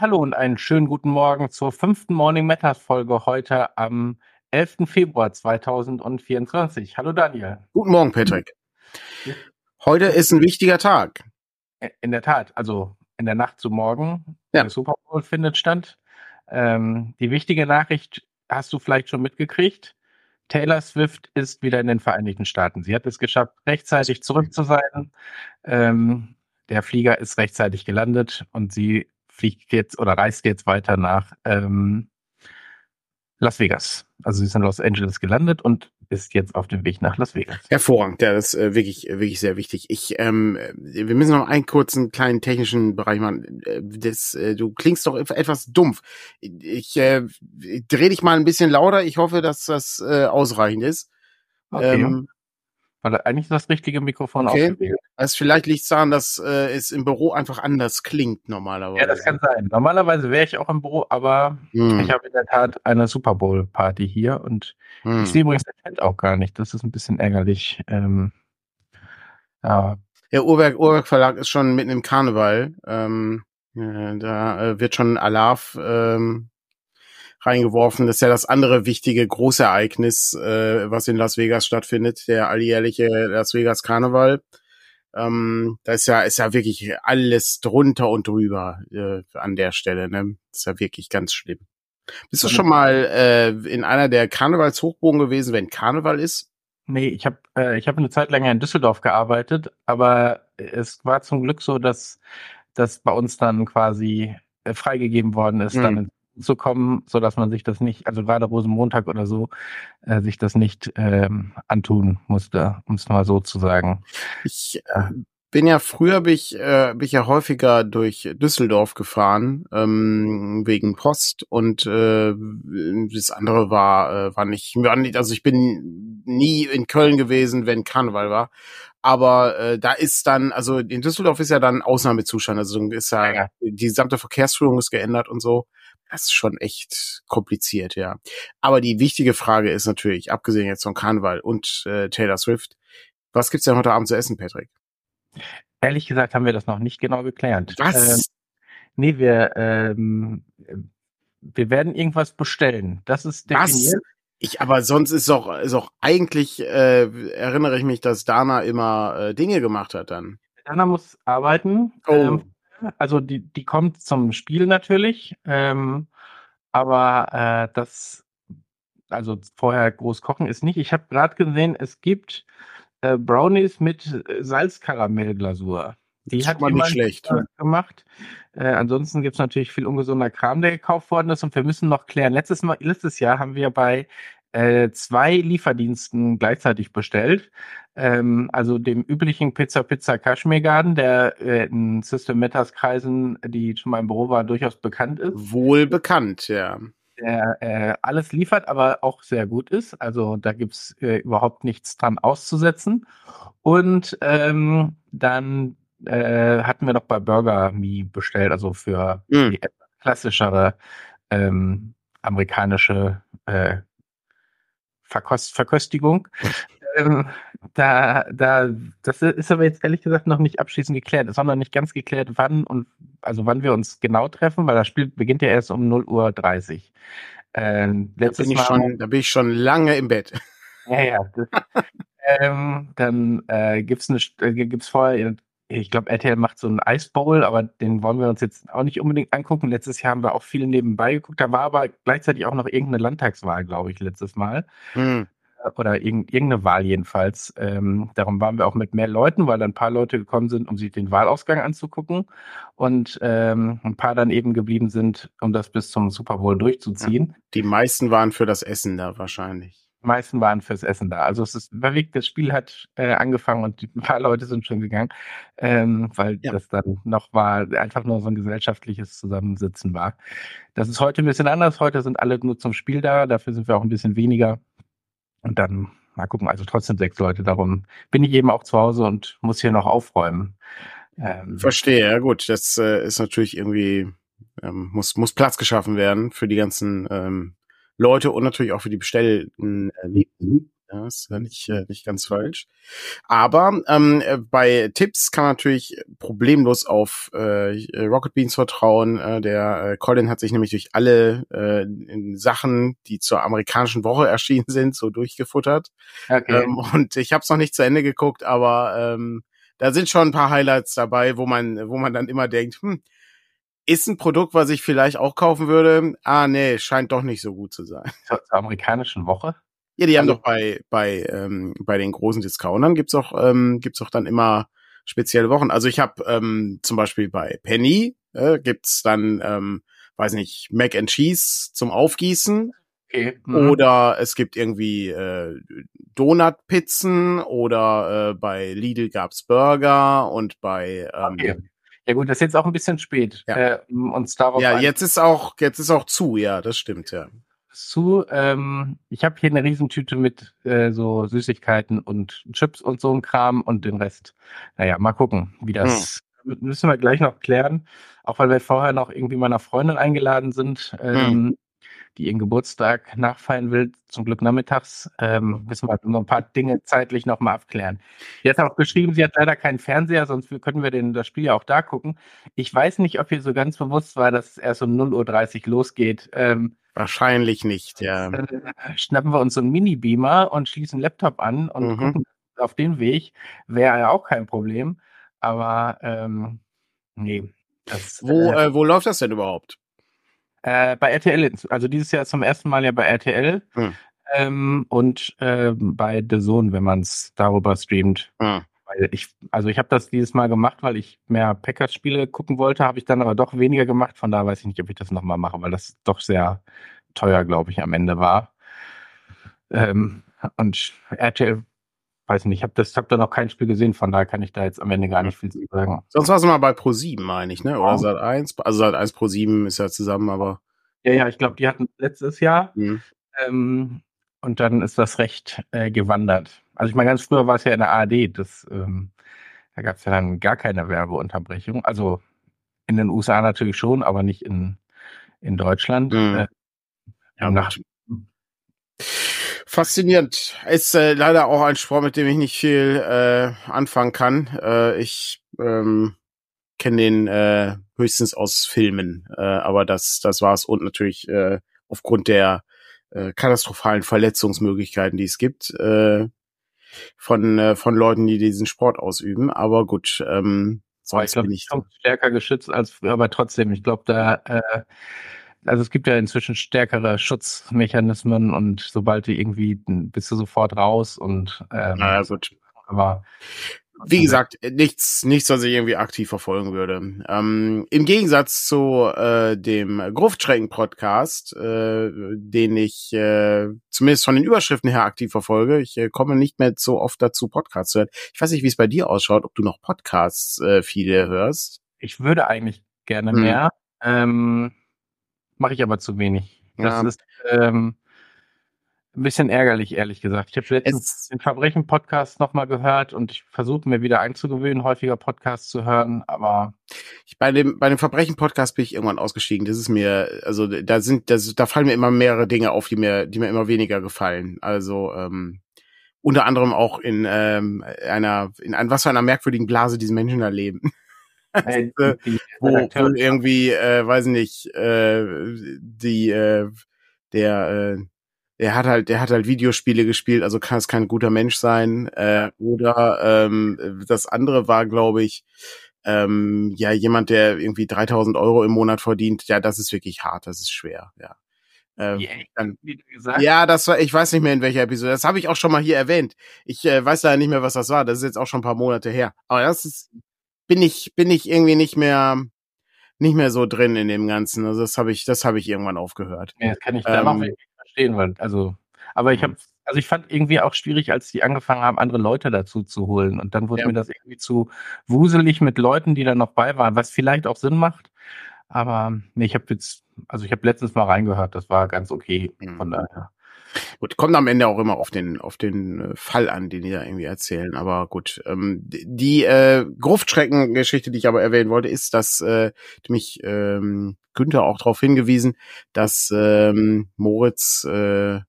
Ja, hallo und einen schönen guten Morgen zur fünften Morning Matters Folge heute am 11. Februar 2024. Hallo Daniel. Guten Morgen, Patrick. Heute ist ein wichtiger Tag. In der Tat, also in der Nacht zu morgen. Ja. Der Super Bowl findet statt. Ähm, die wichtige Nachricht hast du vielleicht schon mitgekriegt. Taylor Swift ist wieder in den Vereinigten Staaten. Sie hat es geschafft, rechtzeitig zurück zu sein. Ähm, der Flieger ist rechtzeitig gelandet und sie fliegt jetzt oder reist jetzt weiter nach ähm, Las Vegas. Also sie ist in Los Angeles gelandet und ist jetzt auf dem Weg nach Las Vegas. Hervorragend, ja, das ist äh, wirklich, wirklich sehr wichtig. Ich, ähm, wir müssen noch einen kurzen kleinen technischen Bereich machen. Äh, das, äh, du klingst doch etwas dumpf. Ich äh, dreh dich mal ein bisschen lauter. Ich hoffe, dass das äh, ausreichend ist. Okay. Ähm, weil eigentlich ist das richtige Mikrofon okay. ausgewählt. Also vielleicht liegt es daran, dass äh, es im Büro einfach anders klingt normalerweise. Ja, das kann sein. Normalerweise wäre ich auch im Büro, aber hm. ich habe in der Tat eine Super Bowl Party hier und hm. ich sehe übrigens den Chat auch gar nicht. Das ist ein bisschen ärgerlich. Ähm, ja. Der Uhrwerk, Uhrwerk Verlag ist schon mitten im Karneval. Ähm, ja, da äh, wird schon Alarv ähm, reingeworfen. Das ist ja das andere wichtige Großereignis, äh, was in Las Vegas stattfindet, der alljährliche Las Vegas Karneval. Ähm, da ist ja, ist ja wirklich alles drunter und drüber äh, an der Stelle. Ne? Das ist ja wirklich ganz schlimm. Bist du schon mal äh, in einer der Karnevalshochbogen gewesen, wenn Karneval ist? Nee, ich habe äh, ich hab eine Zeit lang in Düsseldorf gearbeitet, aber es war zum Glück so, dass das bei uns dann quasi äh, freigegeben worden ist, hm. dann zu kommen, so dass man sich das nicht, also gerade Rosenmontag oder so, äh, sich das nicht ähm, antun musste, um es mal so zu sagen. Ich äh, bin ja früher bin ich, äh, bin ich ja häufiger durch Düsseldorf gefahren ähm, wegen Post und äh, das andere war äh, war nicht, war nicht also ich bin nie in Köln gewesen, wenn Karneval war. Aber äh, da ist dann, also in Düsseldorf ist ja dann Ausnahmezustand, also ist ja, ja. die gesamte Verkehrsführung ist geändert und so. Das ist schon echt kompliziert, ja. Aber die wichtige Frage ist natürlich, abgesehen jetzt von Karneval und äh, Taylor Swift, was gibt's denn heute Abend zu essen, Patrick? Ehrlich gesagt haben wir das noch nicht genau geklärt. Was? Ähm, nee, wir, ähm, wir werden irgendwas bestellen. Das ist definiert. Was? Ich, aber sonst ist doch, ist doch eigentlich, äh, erinnere ich mich, dass Dana immer äh, Dinge gemacht hat dann. Dana muss arbeiten. Oh. Ähm, also die, die kommt zum Spiel natürlich, ähm, aber äh, das, also vorher groß kochen ist nicht. Ich habe gerade gesehen, es gibt äh, Brownies mit äh, Salzkaramellglasur. Die hat man nicht schlecht gemacht. Äh, ansonsten gibt es natürlich viel ungesunder Kram, der gekauft worden ist. Und wir müssen noch klären. Letztes, Mal, letztes Jahr haben wir bei äh, zwei Lieferdiensten gleichzeitig bestellt. Ähm, also dem üblichen Pizza Pizza Kashmir Garden, der äh, in System Metas Kreisen, die schon mal im Büro war, durchaus bekannt ist. Wohl bekannt, ja. Der äh, alles liefert, aber auch sehr gut ist. Also da gibt's äh, überhaupt nichts dran auszusetzen. Und ähm, dann äh, hatten wir noch bei Burger Me bestellt, also für mm. die klassischere ähm, amerikanische äh, Verkost Verköstigung. ähm, da, da, das ist aber jetzt ehrlich gesagt noch nicht abschließend geklärt, sondern nicht ganz geklärt, wann und also wann wir uns genau treffen, weil das Spiel beginnt ja erst um 0 Uhr 30. Ähm, da, bin ich schon, da bin ich schon lange im Bett. Ja, ja. Das, ähm, dann äh, gibt's eine, äh, gibt's vorher ich glaube, RTL macht so einen Ice Bowl, aber den wollen wir uns jetzt auch nicht unbedingt angucken. Letztes Jahr haben wir auch viel nebenbei geguckt. Da war aber gleichzeitig auch noch irgendeine Landtagswahl, glaube ich, letztes Mal. Hm. Oder irgendeine Wahl jedenfalls. Ähm, darum waren wir auch mit mehr Leuten, weil dann ein paar Leute gekommen sind, um sich den Wahlausgang anzugucken. Und ähm, ein paar dann eben geblieben sind, um das bis zum Super Bowl durchzuziehen. Die meisten waren für das Essen da wahrscheinlich meisten waren fürs Essen da. Also es ist wirklich, das Spiel hat äh, angefangen und ein paar Leute sind schon gegangen, ähm, weil ja. das dann noch war, einfach nur so ein gesellschaftliches Zusammensitzen war. Das ist heute ein bisschen anders. Heute sind alle nur zum Spiel da, dafür sind wir auch ein bisschen weniger. Und dann mal gucken, also trotzdem sechs Leute. Darum bin ich eben auch zu Hause und muss hier noch aufräumen. Ähm, Verstehe, ja gut. Das äh, ist natürlich irgendwie, ähm, muss, muss Platz geschaffen werden für die ganzen ähm, Leute und natürlich auch für die bestellten äh, Ja, ist ja nicht, äh, nicht ganz falsch. Aber ähm, äh, bei Tipps kann man natürlich problemlos auf äh, Rocket Beans vertrauen. Äh, der äh, Colin hat sich nämlich durch alle äh, Sachen, die zur amerikanischen Woche erschienen sind, so durchgefuttert. Okay. Ähm, und ich habe es noch nicht zu Ende geguckt, aber ähm, da sind schon ein paar Highlights dabei, wo man, wo man dann immer denkt, hm, ist ein Produkt, was ich vielleicht auch kaufen würde. Ah, nee, scheint doch nicht so gut zu sein. Zur, zur amerikanischen Woche? Ja, die haben also, doch bei, bei, ähm, bei den großen Discountern gibt's auch, ähm, gibt's auch dann immer spezielle Wochen. Also ich habe ähm, zum Beispiel bei Penny äh, gibt's dann, ähm, weiß nicht, Mac and Cheese zum Aufgießen. Okay. Mhm. Oder es gibt irgendwie äh, Donutpizzen oder äh, bei Lidl gab's Burger und bei ähm, okay. Ja gut, das ist jetzt auch ein bisschen spät, ja. äh, uns darauf. Ja, jetzt ist auch jetzt ist auch zu, ja, das stimmt ja zu. Ähm, ich habe hier eine Riesentüte mit äh, so Süßigkeiten und Chips und so ein Kram und den Rest. Naja, mal gucken, wie das. Hm. Müssen wir gleich noch klären. Auch weil wir vorher noch irgendwie meiner Freundin eingeladen sind, hm. ähm, hm. Die ihren Geburtstag nachfeiern will, zum Glück nachmittags. Ähm, müssen wir noch ein paar Dinge zeitlich nochmal abklären. Sie hat auch geschrieben, sie hat leider keinen Fernseher, sonst können wir den, das Spiel ja auch da gucken. Ich weiß nicht, ob ihr so ganz bewusst war, dass es erst um 0.30 Uhr losgeht. Ähm, Wahrscheinlich nicht, ja. Jetzt, äh, schnappen wir uns so einen Mini-Beamer und schließen Laptop an und mhm. gucken auf den Weg. Wäre ja auch kein Problem. Aber ähm, nee. Das, wo, äh, äh, wo läuft das denn überhaupt? Äh, bei RTL, also dieses Jahr zum ersten Mal ja bei RTL hm. ähm, und äh, bei The Zone, wenn man es darüber streamt. Hm. Weil ich, also ich habe das dieses Mal gemacht, weil ich mehr Packers-Spiele gucken wollte, habe ich dann aber doch weniger gemacht. Von da weiß ich nicht, ob ich das nochmal mache, weil das doch sehr teuer, glaube ich, am Ende war. Ähm, und RTL, weiß nicht, ich habe hab da noch kein Spiel gesehen, von daher kann ich da jetzt am Ende gar nicht viel zu sagen. Sonst war es mal bei Pro7, meine ich, ne? Oder oh. Sat 1. Also Sat 1 Pro7 ist ja zusammen, aber. Ja, ja, ich glaube, die hatten letztes Jahr. Mhm. Ähm, und dann ist das recht äh, gewandert. Also ich meine, ganz früher war es ja in der ARD, das, ähm, da gab es ja dann gar keine Werbeunterbrechung. Also in den USA natürlich schon, aber nicht in, in Deutschland. Mhm. Äh, ja, nach Faszinierend. Ist äh, leider auch ein Sport, mit dem ich nicht viel äh, anfangen kann. Äh, ich ähm, kenne den äh, höchstens aus Filmen, äh, aber das, das war's. Und natürlich äh, aufgrund der äh, katastrophalen Verletzungsmöglichkeiten, die es gibt, äh, von, äh, von Leuten, die diesen Sport ausüben. Aber gut, ähm, sonst ich glaube, bin ich so. stärker geschützt als früher, aber trotzdem, ich glaube, da äh, also es gibt ja inzwischen stärkere Schutzmechanismen und sobald du irgendwie bist du sofort raus und ähm, naja, gut. aber wie gesagt, nichts, nichts, was ich irgendwie aktiv verfolgen würde. Ähm, Im Gegensatz zu äh, dem Gruftschrecken-Podcast, äh, den ich äh, zumindest von den Überschriften her aktiv verfolge, ich äh, komme nicht mehr so oft dazu, Podcasts zu hören. Ich weiß nicht, wie es bei dir ausschaut, ob du noch Podcasts äh, viele hörst. Ich würde eigentlich gerne hm. mehr, ähm, mache ich aber zu wenig. Das ja. ist ähm, ein bisschen ärgerlich, ehrlich gesagt. Ich habe letztens es den Verbrechen-Podcast nochmal gehört und ich versuche mir wieder einzugewöhnen, häufiger Podcasts zu hören, aber. Ich, bei dem, bei dem Verbrechen-Podcast bin ich irgendwann ausgestiegen. Das ist mir, also da sind, das, da fallen mir immer mehrere Dinge auf, die mir, die mir immer weniger gefallen. Also, ähm, unter anderem auch in ähm, einer, in ein, was für einer merkwürdigen Blase diese Menschen da leben. Äh, wo, wo irgendwie, äh, weiß nicht, äh, die, äh, der, äh, er hat halt, der hat halt Videospiele gespielt, also kann es kein guter Mensch sein. Äh, oder ähm, das andere war, glaube ich, ähm, ja jemand, der irgendwie 3000 Euro im Monat verdient. Ja, das ist wirklich hart, das ist schwer. Ja. Ähm, yeah, dann, ja, das war, ich weiß nicht mehr in welcher Episode. Das habe ich auch schon mal hier erwähnt. Ich äh, weiß da nicht mehr, was das war. Das ist jetzt auch schon ein paar Monate her. Aber das ist, bin ich, bin ich irgendwie nicht mehr, nicht mehr so drin in dem Ganzen. Also das habe ich, das habe ich irgendwann aufgehört. Ja, das kann ich da ähm, verstehen, weil, also, aber ich habe, also ich fand irgendwie auch schwierig, als die angefangen haben, andere Leute dazu zu holen. Und dann wurde ja. mir das irgendwie zu wuselig mit Leuten, die da noch bei waren, was vielleicht auch Sinn macht. Aber nee, ich habe jetzt, also ich habe letztens mal reingehört, das war ganz okay. Von mhm. daher. Gut, kommt am Ende auch immer auf den auf den äh, Fall an, den die da irgendwie erzählen. Aber gut, ähm, die äh, Gruftschrecken-Geschichte, die ich aber erwähnen wollte, ist, dass äh, mich ähm, Günther auch darauf hingewiesen, dass ähm, Moritz äh,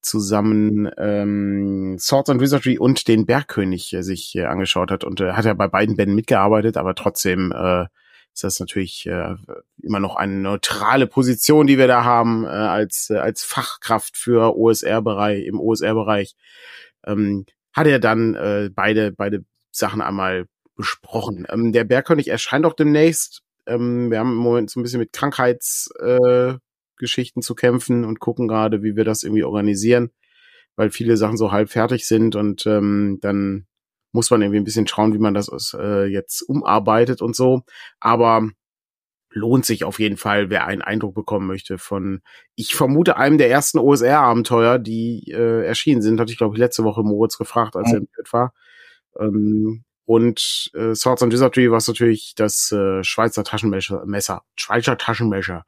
zusammen ähm, Swords and Wizardry und den Bergkönig äh, sich äh, angeschaut hat und äh, hat ja bei beiden Bänden mitgearbeitet, aber trotzdem äh, ist das natürlich äh, immer noch eine neutrale Position, die wir da haben äh, als äh, als Fachkraft für OSR-Bereich im OSR-Bereich. Ähm, hat er dann äh, beide beide Sachen einmal besprochen. Ähm, der Bergkönig erscheint auch demnächst. Ähm, wir haben im Moment so ein bisschen mit Krankheitsgeschichten äh, zu kämpfen und gucken gerade, wie wir das irgendwie organisieren, weil viele Sachen so halb fertig sind und ähm, dann muss man irgendwie ein bisschen schauen, wie man das äh, jetzt umarbeitet und so. Aber lohnt sich auf jeden Fall, wer einen Eindruck bekommen möchte von, ich vermute, einem der ersten OSR-Abenteuer, die äh, erschienen sind, hatte ich, glaube ich, letzte Woche Moritz gefragt, als er im Bett war. Ähm, und äh, Swords and Wizardry war natürlich das äh, Schweizer Taschenmesser, Messer, Schweizer Taschenmesser.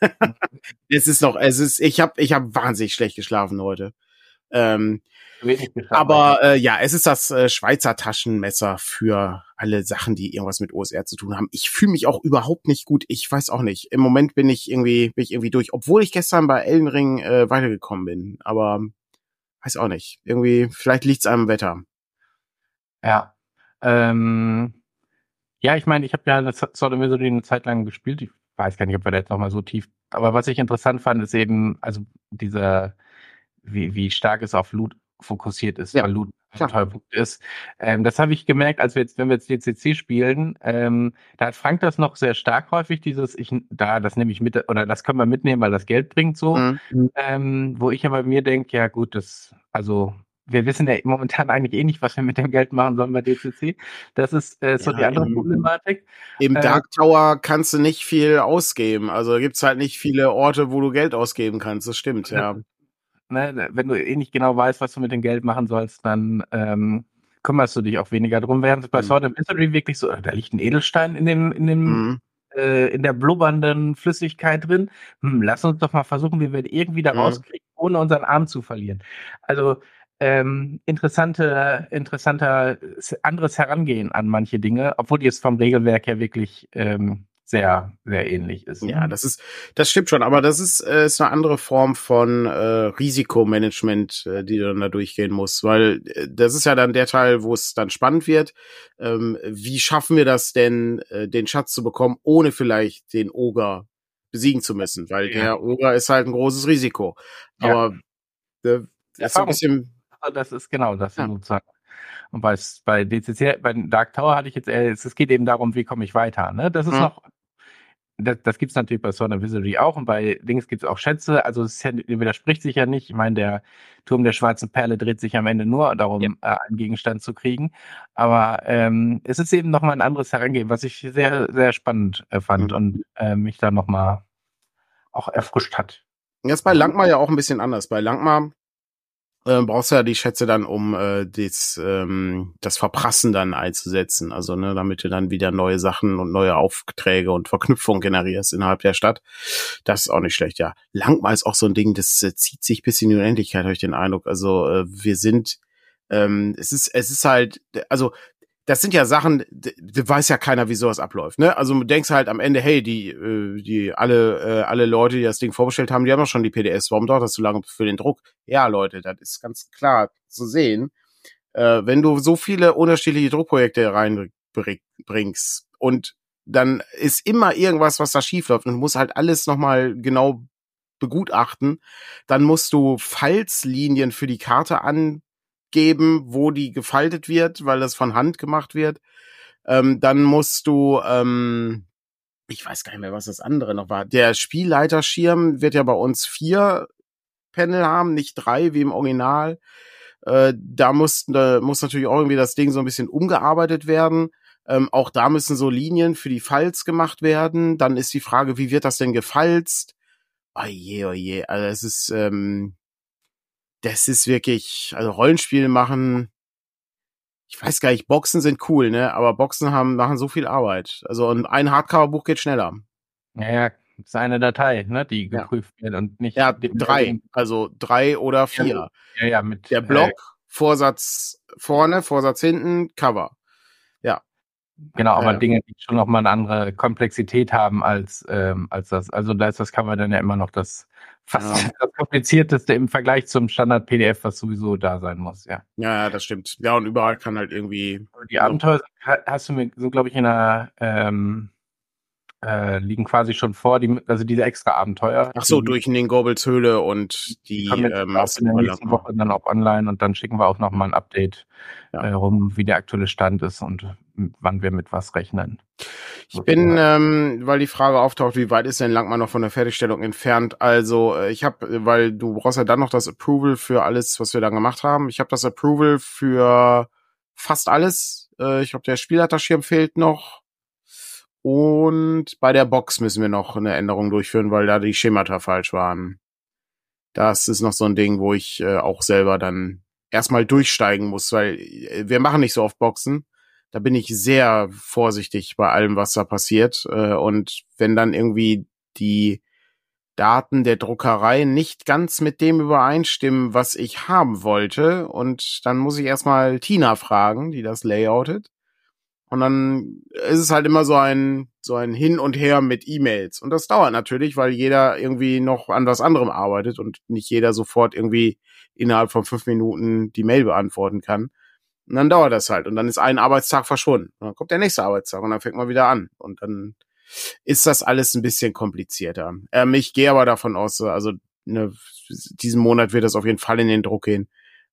es ist noch, es ist, ich habe ich hab wahnsinnig schlecht geschlafen heute. Ähm, aber äh, ja, es ist das äh, Schweizer Taschenmesser für alle Sachen, die irgendwas mit OSR zu tun haben. Ich fühle mich auch überhaupt nicht gut. Ich weiß auch nicht. Im Moment bin ich irgendwie, bin ich irgendwie durch, obwohl ich gestern bei Elden Ring äh, weitergekommen bin. Aber weiß auch nicht. Irgendwie, vielleicht liegt's am Wetter. Ja. Ähm, ja, ich meine, ich habe ja das Sword of Misery eine Zeit lang gespielt. Ich weiß gar nicht, ob wir da jetzt nochmal so tief. Aber was ich interessant fand, ist eben, also dieser, wie, wie stark es auf Loot fokussiert ist, ja. weil Loot ein Punkt ist. Ähm, das habe ich gemerkt, als wir jetzt, wenn wir jetzt DCC spielen, ähm, da hat Frank das noch sehr stark häufig, dieses, ich, da, das nehme ich mit, oder das können wir mitnehmen, weil das Geld bringt so. Mhm. Ähm, wo ich aber mir denke, ja gut, das, also wir wissen ja momentan eigentlich eh nicht, was wir mit dem Geld machen sollen bei DCC. Das ist äh, so ja, die andere im, Problematik. Im äh, Dark Tower kannst du nicht viel ausgeben. Also gibt's halt nicht viele Orte, wo du Geld ausgeben kannst. Das stimmt, ja. Ne, wenn du eh nicht genau weißt, was du mit dem Geld machen sollst, dann ähm, kümmerst du dich auch weniger drum. Während bei mhm. Sword of Mystery wirklich so, da liegt ein Edelstein in dem, in dem mhm äh, in der blubbernden Flüssigkeit drin. Hm, lass uns doch mal versuchen, wie wir irgendwie da rauskriegen, ohne unseren Arm zu verlieren. Also ähm, interessante, interessanter anderes Herangehen an manche Dinge, obwohl die es vom Regelwerk her wirklich ähm, sehr, sehr ähnlich ist. Ja, das ist, das stimmt schon, aber das ist, äh, ist eine andere Form von äh, Risikomanagement, äh, die du dann da durchgehen musst, weil äh, das ist ja dann der Teil, wo es dann spannend wird. Ähm, wie schaffen wir das denn, äh, den Schatz zu bekommen, ohne vielleicht den Oger besiegen zu müssen? Weil ja. der Oger ist halt ein großes Risiko. Aber ja. äh, das ist ein bisschen das ist genau das ja. sozusagen. Und bei, bei DCC, bei Dark Tower hatte ich jetzt, äh, es geht eben darum, wie komme ich weiter. Ne? Das ist mhm. noch, das, das gibt es natürlich bei Sword Wizardry auch und bei Dings gibt es auch Schätze. Also es widerspricht sich ja nicht. Ich meine, der Turm der schwarzen Perle dreht sich am Ende nur darum, ja. äh, einen Gegenstand zu kriegen. Aber ähm, es ist eben nochmal ein anderes Herangehen, was ich sehr, sehr spannend äh, fand mhm. und äh, mich da nochmal auch erfrischt hat. Jetzt bei Langmar ja auch ein bisschen anders. Bei Langmar äh, brauchst du ja die Schätze dann, um äh, das, ähm, das Verprassen dann einzusetzen. Also, ne, damit du dann wieder neue Sachen und neue Aufträge und Verknüpfungen generierst innerhalb der Stadt. Das ist auch nicht schlecht, ja. Langmal ist auch so ein Ding, das äh, zieht sich bis in die Unendlichkeit, habe ich den Eindruck. Also, äh, wir sind ähm, es ist, es ist halt, also das sind ja Sachen, da weiß ja keiner, wie sowas abläuft. Ne? Also du denkst halt am Ende, hey, die, äh, die alle, äh, alle Leute, die das Ding vorbestellt haben, die haben doch schon die PDS. Warum dauert das so lange für den Druck? Ja, Leute, das ist ganz klar zu sehen. Äh, wenn du so viele unterschiedliche Druckprojekte reinbringst und dann ist immer irgendwas, was da schief läuft und du musst halt alles nochmal genau begutachten, dann musst du Falzlinien für die Karte an geben, wo die gefaltet wird, weil das von Hand gemacht wird. Ähm, dann musst du, ähm, ich weiß gar nicht mehr, was das andere noch war. Der Spielleiterschirm wird ja bei uns vier Panel haben, nicht drei wie im Original. Äh, da mussten, da muss natürlich auch irgendwie das Ding so ein bisschen umgearbeitet werden. Ähm, auch da müssen so Linien für die Falz gemacht werden. Dann ist die Frage, wie wird das denn gefalzt? Oje, oje, also es ist, ähm, das ist wirklich, also Rollenspiele machen, ich weiß gar nicht, Boxen sind cool, ne? Aber Boxen haben, machen so viel Arbeit. Also ein Hardcover-Buch geht schneller. Naja, ist eine Datei, ne, die geprüft ja. wird und nicht. Ja, drei, also drei oder vier. Ja, ja, mit. Der Block, äh, Vorsatz vorne, Vorsatz hinten, Cover. Genau, aber ja. Dinge, die schon noch mal eine andere Komplexität haben als, ähm, als das. Also da ist das Cover dann ja immer noch das fast ja. das komplizierteste im Vergleich zum Standard-PDF, was sowieso da sein muss, ja. Ja, ja, das stimmt. Ja, und überall kann halt irgendwie. Die Abenteuer hast du mir so, glaube ich, in einer ähm, äh, liegen quasi schon vor, die, also diese extra Abenteuer. Ach so, durch in den Gorbels Höhle und die, die äh, Massen. In der nächsten Woche dann auch online und dann schicken wir auch noch mal ein Update ja. äh, rum, wie der aktuelle Stand ist und wann wir mit was rechnen. Ich bin, ähm, weil die Frage auftaucht, wie weit ist denn Langmann noch von der Fertigstellung entfernt? Also äh, ich habe, weil du brauchst ja dann noch das Approval für alles, was wir dann gemacht haben. Ich habe das Approval für fast alles. Äh, ich glaube, der Spielleiterschirm fehlt noch. Und bei der Box müssen wir noch eine Änderung durchführen, weil da die Schemata falsch waren. Das ist noch so ein Ding, wo ich äh, auch selber dann erstmal durchsteigen muss, weil äh, wir machen nicht so oft Boxen. Da bin ich sehr vorsichtig bei allem, was da passiert. Äh, und wenn dann irgendwie die Daten der Druckerei nicht ganz mit dem übereinstimmen, was ich haben wollte, und dann muss ich erstmal Tina fragen, die das layoutet. Und dann ist es halt immer so ein, so ein Hin und Her mit E-Mails. Und das dauert natürlich, weil jeder irgendwie noch an was anderem arbeitet und nicht jeder sofort irgendwie innerhalb von fünf Minuten die Mail beantworten kann. Und dann dauert das halt. Und dann ist ein Arbeitstag verschwunden. Und dann kommt der nächste Arbeitstag und dann fängt man wieder an. Und dann ist das alles ein bisschen komplizierter. Ähm, ich gehe aber davon aus, also ne, diesen Monat wird das auf jeden Fall in den Druck gehen.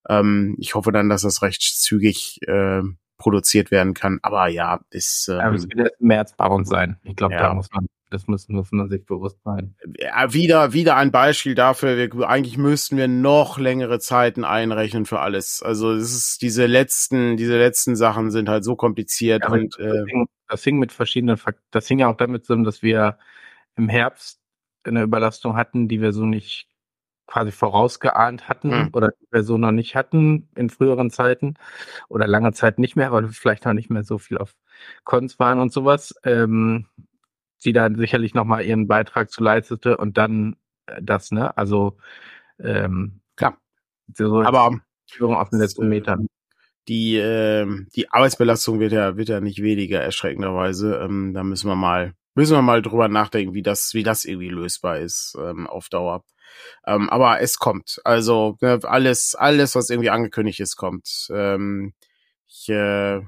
Ähm, ich hoffe dann, dass das recht zügig äh, produziert werden kann. Aber ja, ist. Ähm, Aber es wird März bei uns sein. Ich glaube, ja. da muss man, das muss, muss man sich bewusst sein. Ja, wieder, wieder ein Beispiel dafür. Wir, eigentlich müssten wir noch längere Zeiten einrechnen für alles. Also es ist diese letzten, diese letzten Sachen sind halt so kompliziert ja, und das, äh, hing, das hing mit verschiedenen Faktoren. Das hing ja auch damit zusammen, dass wir im Herbst eine Überlastung hatten, die wir so nicht quasi vorausgeahnt hatten mhm. oder die wir so noch nicht hatten in früheren Zeiten oder lange Zeit nicht mehr, weil wir vielleicht noch nicht mehr so viel auf Cons waren und sowas, ähm, die dann sicherlich nochmal ihren Beitrag zu leistete und dann äh, das, ne? Also ähm, klar. So Aber Führung auf den letzten Metern. Die, äh, die Arbeitsbelastung wird ja, wird ja nicht weniger erschreckenderweise. Ähm, da müssen wir mal, müssen wir mal drüber nachdenken, wie das, wie das irgendwie lösbar ist ähm, auf Dauer. Ähm, aber es kommt. Also ne, alles, alles, was irgendwie angekündigt ist, kommt. Ähm, ich äh,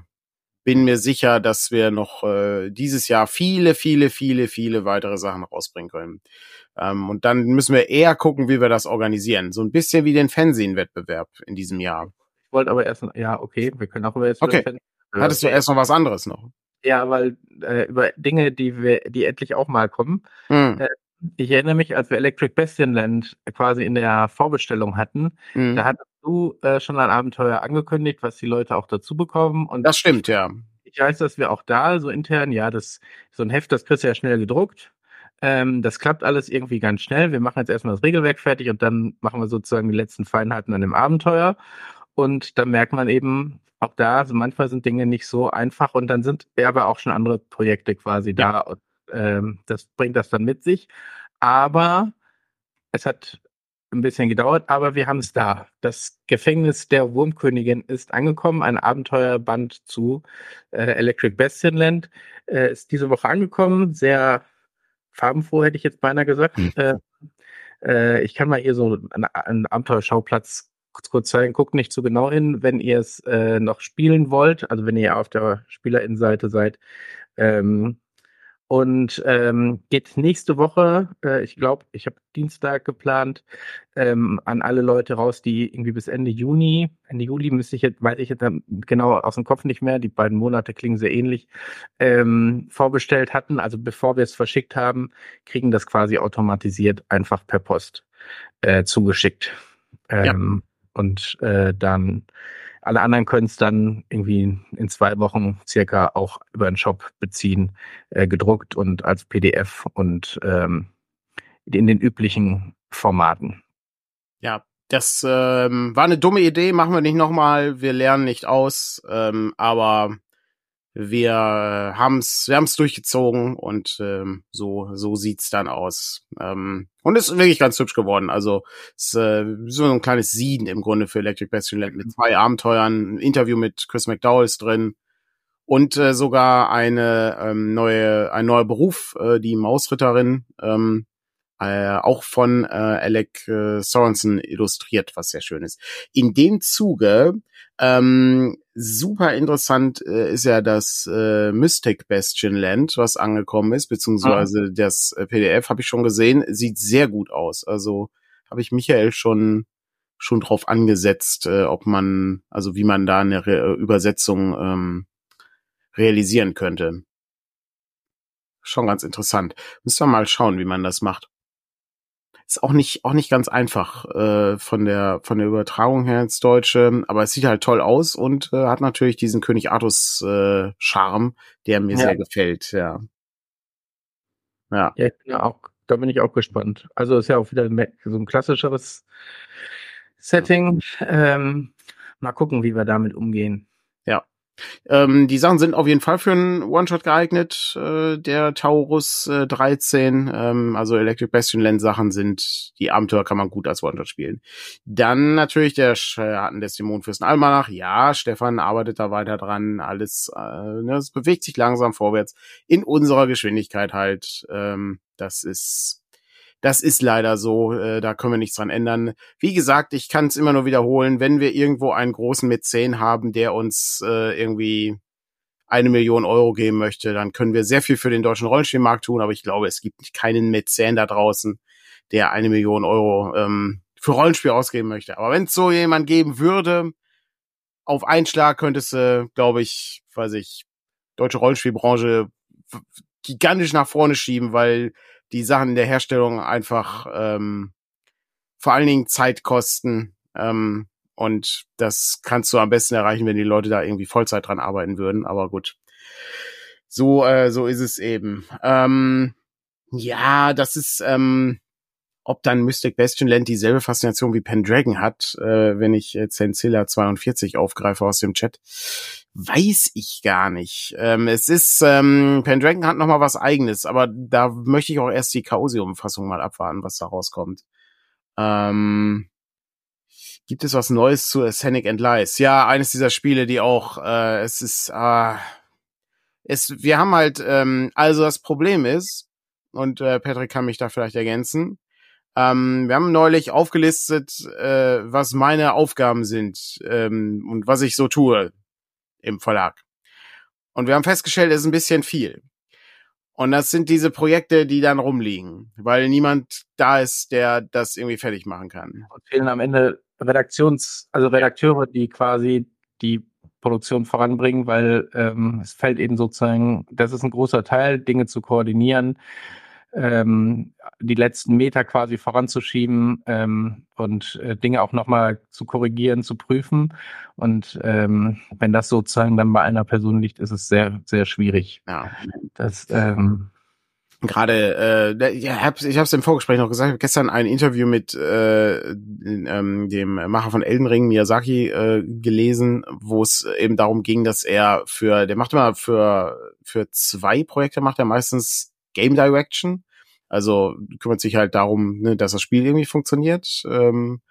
bin mir sicher, dass wir noch äh, dieses Jahr viele, viele, viele, viele weitere Sachen rausbringen können. Ähm, und dann müssen wir eher gucken, wie wir das organisieren. So ein bisschen wie den Fernsehen-Wettbewerb in diesem Jahr. Ich wollte aber erst, ja, okay, wir können auch über jetzt okay. Hattest du erst noch was anderes noch? Ja, weil äh, über Dinge, die wir, die endlich auch mal kommen. Hm. Äh, ich erinnere mich, als wir Electric Bastionland quasi in der Vorbestellung hatten, mhm. da hattest du äh, schon ein Abenteuer angekündigt, was die Leute auch dazu bekommen. Und das stimmt, ja. Ich weiß, dass wir auch da so intern, ja, das so ein Heft, das kriegst du ja schnell gedruckt. Ähm, das klappt alles irgendwie ganz schnell. Wir machen jetzt erstmal das Regelwerk fertig und dann machen wir sozusagen die letzten Feinheiten an dem Abenteuer. Und dann merkt man eben, auch da, also manchmal sind Dinge nicht so einfach und dann sind aber auch schon andere Projekte quasi ja. da. Und ähm, das bringt das dann mit sich. Aber es hat ein bisschen gedauert, aber wir haben es da. Das Gefängnis der Wurmkönigin ist angekommen. Ein Abenteuerband zu äh, Electric Bastionland äh, ist diese Woche angekommen. Sehr farbenfroh, hätte ich jetzt beinahe gesagt. Hm. Äh, äh, ich kann mal hier so einen, einen Abenteuerschauplatz kurz, kurz zeigen. Guckt nicht zu so genau hin, wenn ihr es äh, noch spielen wollt. Also wenn ihr auf der Spielerinnenseite seid. Ähm, und ähm, geht nächste Woche, äh, ich glaube, ich habe Dienstag geplant, ähm, an alle Leute raus, die irgendwie bis Ende Juni, Ende Juli müsste ich jetzt, weiß ich jetzt genau aus dem Kopf nicht mehr, die beiden Monate klingen sehr ähnlich, ähm, vorbestellt hatten. Also bevor wir es verschickt haben, kriegen das quasi automatisiert einfach per Post äh, zugeschickt. Ähm, ja. Und äh, dann alle anderen können es dann irgendwie in zwei Wochen circa auch über den Shop beziehen, äh, gedruckt und als PDF und ähm, in den üblichen Formaten. Ja, das ähm, war eine dumme Idee, machen wir nicht nochmal, wir lernen nicht aus, ähm, aber wir haben's, wir haben's durchgezogen und ähm, so so sieht's dann aus. Ähm, und ist wirklich ganz hübsch geworden. Also es ist äh, so ein kleines Sieden im Grunde für Electric Bastion Land mit zwei Abenteuern, ein Interview mit Chris McDowell ist drin und äh, sogar eine ähm, neue ein neuer Beruf, äh, die Mausritterin, ähm, äh, auch von äh, Alec äh, Sorensen illustriert, was sehr schön ist. In dem Zuge ähm, super interessant äh, ist ja das äh, Mystic Bastion Land, was angekommen ist, beziehungsweise mhm. das äh, PDF habe ich schon gesehen, sieht sehr gut aus. Also habe ich Michael schon schon drauf angesetzt, äh, ob man, also wie man da eine Re Übersetzung ähm, realisieren könnte. Schon ganz interessant. Müssen wir mal schauen, wie man das macht. Ist auch nicht auch nicht ganz einfach äh, von der von der Übertragung her ins Deutsche, aber es sieht halt toll aus und äh, hat natürlich diesen König Artus äh, Charme, der mir ja. sehr gefällt. Ja. Ja. ja, ich bin ja auch, da bin ich auch gespannt. Also ist ja auch wieder so ein klassischeres Setting. Ähm, mal gucken, wie wir damit umgehen. Ähm, die Sachen sind auf jeden Fall für einen One-Shot geeignet, äh, der Taurus äh, 13. Ähm, also Electric Bastion Land Sachen sind, die Abenteuer kann man gut als One-Shot spielen. Dann natürlich der Schatten des Dämonenfürsten Almanach. Ja, Stefan arbeitet da weiter dran. Alles, äh, ne, es bewegt sich langsam vorwärts. In unserer Geschwindigkeit halt. Ähm, das ist das ist leider so, äh, da können wir nichts dran ändern. Wie gesagt, ich kann es immer nur wiederholen, wenn wir irgendwo einen großen Mäzen haben, der uns äh, irgendwie eine Million Euro geben möchte, dann können wir sehr viel für den deutschen Rollenspielmarkt tun, aber ich glaube, es gibt keinen Mäzen da draußen, der eine Million Euro ähm, für Rollenspiel ausgeben möchte. Aber wenn es so jemand geben würde, auf einen Schlag könntest du, glaube ich, weiß ich, deutsche Rollenspielbranche gigantisch nach vorne schieben, weil die Sachen der Herstellung einfach ähm, vor allen Dingen Zeit kosten. Ähm, und das kannst du am besten erreichen, wenn die Leute da irgendwie Vollzeit dran arbeiten würden. Aber gut. So, äh, so ist es eben. Ähm, ja, das ist, ähm, ob dann Mystic Bastion Land dieselbe Faszination wie Pendragon hat, äh, wenn ich Zenzilla 42 aufgreife aus dem Chat weiß ich gar nicht. Ähm, es ist, ähm, Pendragon hat noch mal was eigenes, aber da möchte ich auch erst die Chaosium-Fassung mal abwarten, was da rauskommt. Ähm, gibt es was Neues zu Ascenic and Lies? Ja, eines dieser Spiele, die auch, äh, es ist, äh, es, wir haben halt, ähm, also das Problem ist, und äh, Patrick kann mich da vielleicht ergänzen, ähm, wir haben neulich aufgelistet, äh, was meine Aufgaben sind ähm, und was ich so tue im Verlag. Und wir haben festgestellt, es ist ein bisschen viel. Und das sind diese Projekte, die dann rumliegen, weil niemand da ist, der das irgendwie fertig machen kann. Und fehlen am Ende Redaktions, also Redakteure, die quasi die Produktion voranbringen, weil ähm, es fällt eben sozusagen, das ist ein großer Teil, Dinge zu koordinieren, ähm, die letzten Meter quasi voranzuschieben ähm, und äh, Dinge auch nochmal zu korrigieren, zu prüfen. Und ähm, wenn das sozusagen dann bei einer Person liegt, ist es sehr, sehr schwierig. Ja. Das, ähm, Gerade, äh, ich habe hab's im Vorgespräch noch gesagt, ich habe gestern ein Interview mit äh, ähm, dem Macher von Elden Ring, Miyazaki, äh, gelesen, wo es eben darum ging, dass er für, der macht immer für, für zwei Projekte, macht er meistens Game Direction. Also kümmert sich halt darum, ne, dass das Spiel irgendwie funktioniert. Ähm,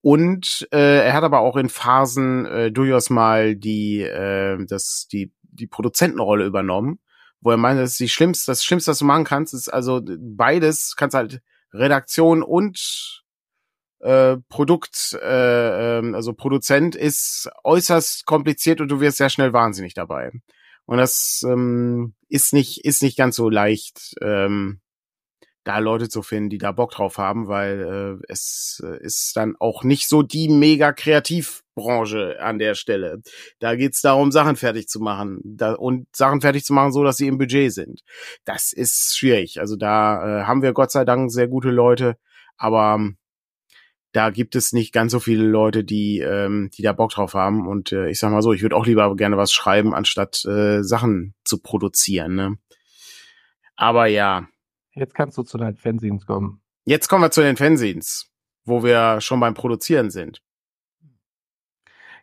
und äh, er hat aber auch in Phasen äh, durchaus mal die, äh, das, die, die Produzentenrolle übernommen, wo er meint, das ist die schlimmste, das Schlimmste, was du machen kannst, ist also beides, kannst halt Redaktion und äh, Produkt, äh, ähm, also Produzent ist äußerst kompliziert und du wirst sehr schnell wahnsinnig dabei. Und das ähm, ist nicht, ist nicht ganz so leicht, ähm, da Leute zu finden, die da Bock drauf haben, weil äh, es äh, ist dann auch nicht so die mega Kreativbranche an der Stelle. Da geht's darum, Sachen fertig zu machen da, und Sachen fertig zu machen, so dass sie im Budget sind. Das ist schwierig. Also da äh, haben wir Gott sei Dank sehr gute Leute, aber ähm, da gibt es nicht ganz so viele Leute, die, ähm, die da Bock drauf haben. Und äh, ich sag mal so, ich würde auch lieber gerne was schreiben, anstatt äh, Sachen zu produzieren. Ne? Aber ja. Jetzt kannst du zu deinen Fanzines kommen. Jetzt kommen wir zu den Fanzines, wo wir schon beim Produzieren sind.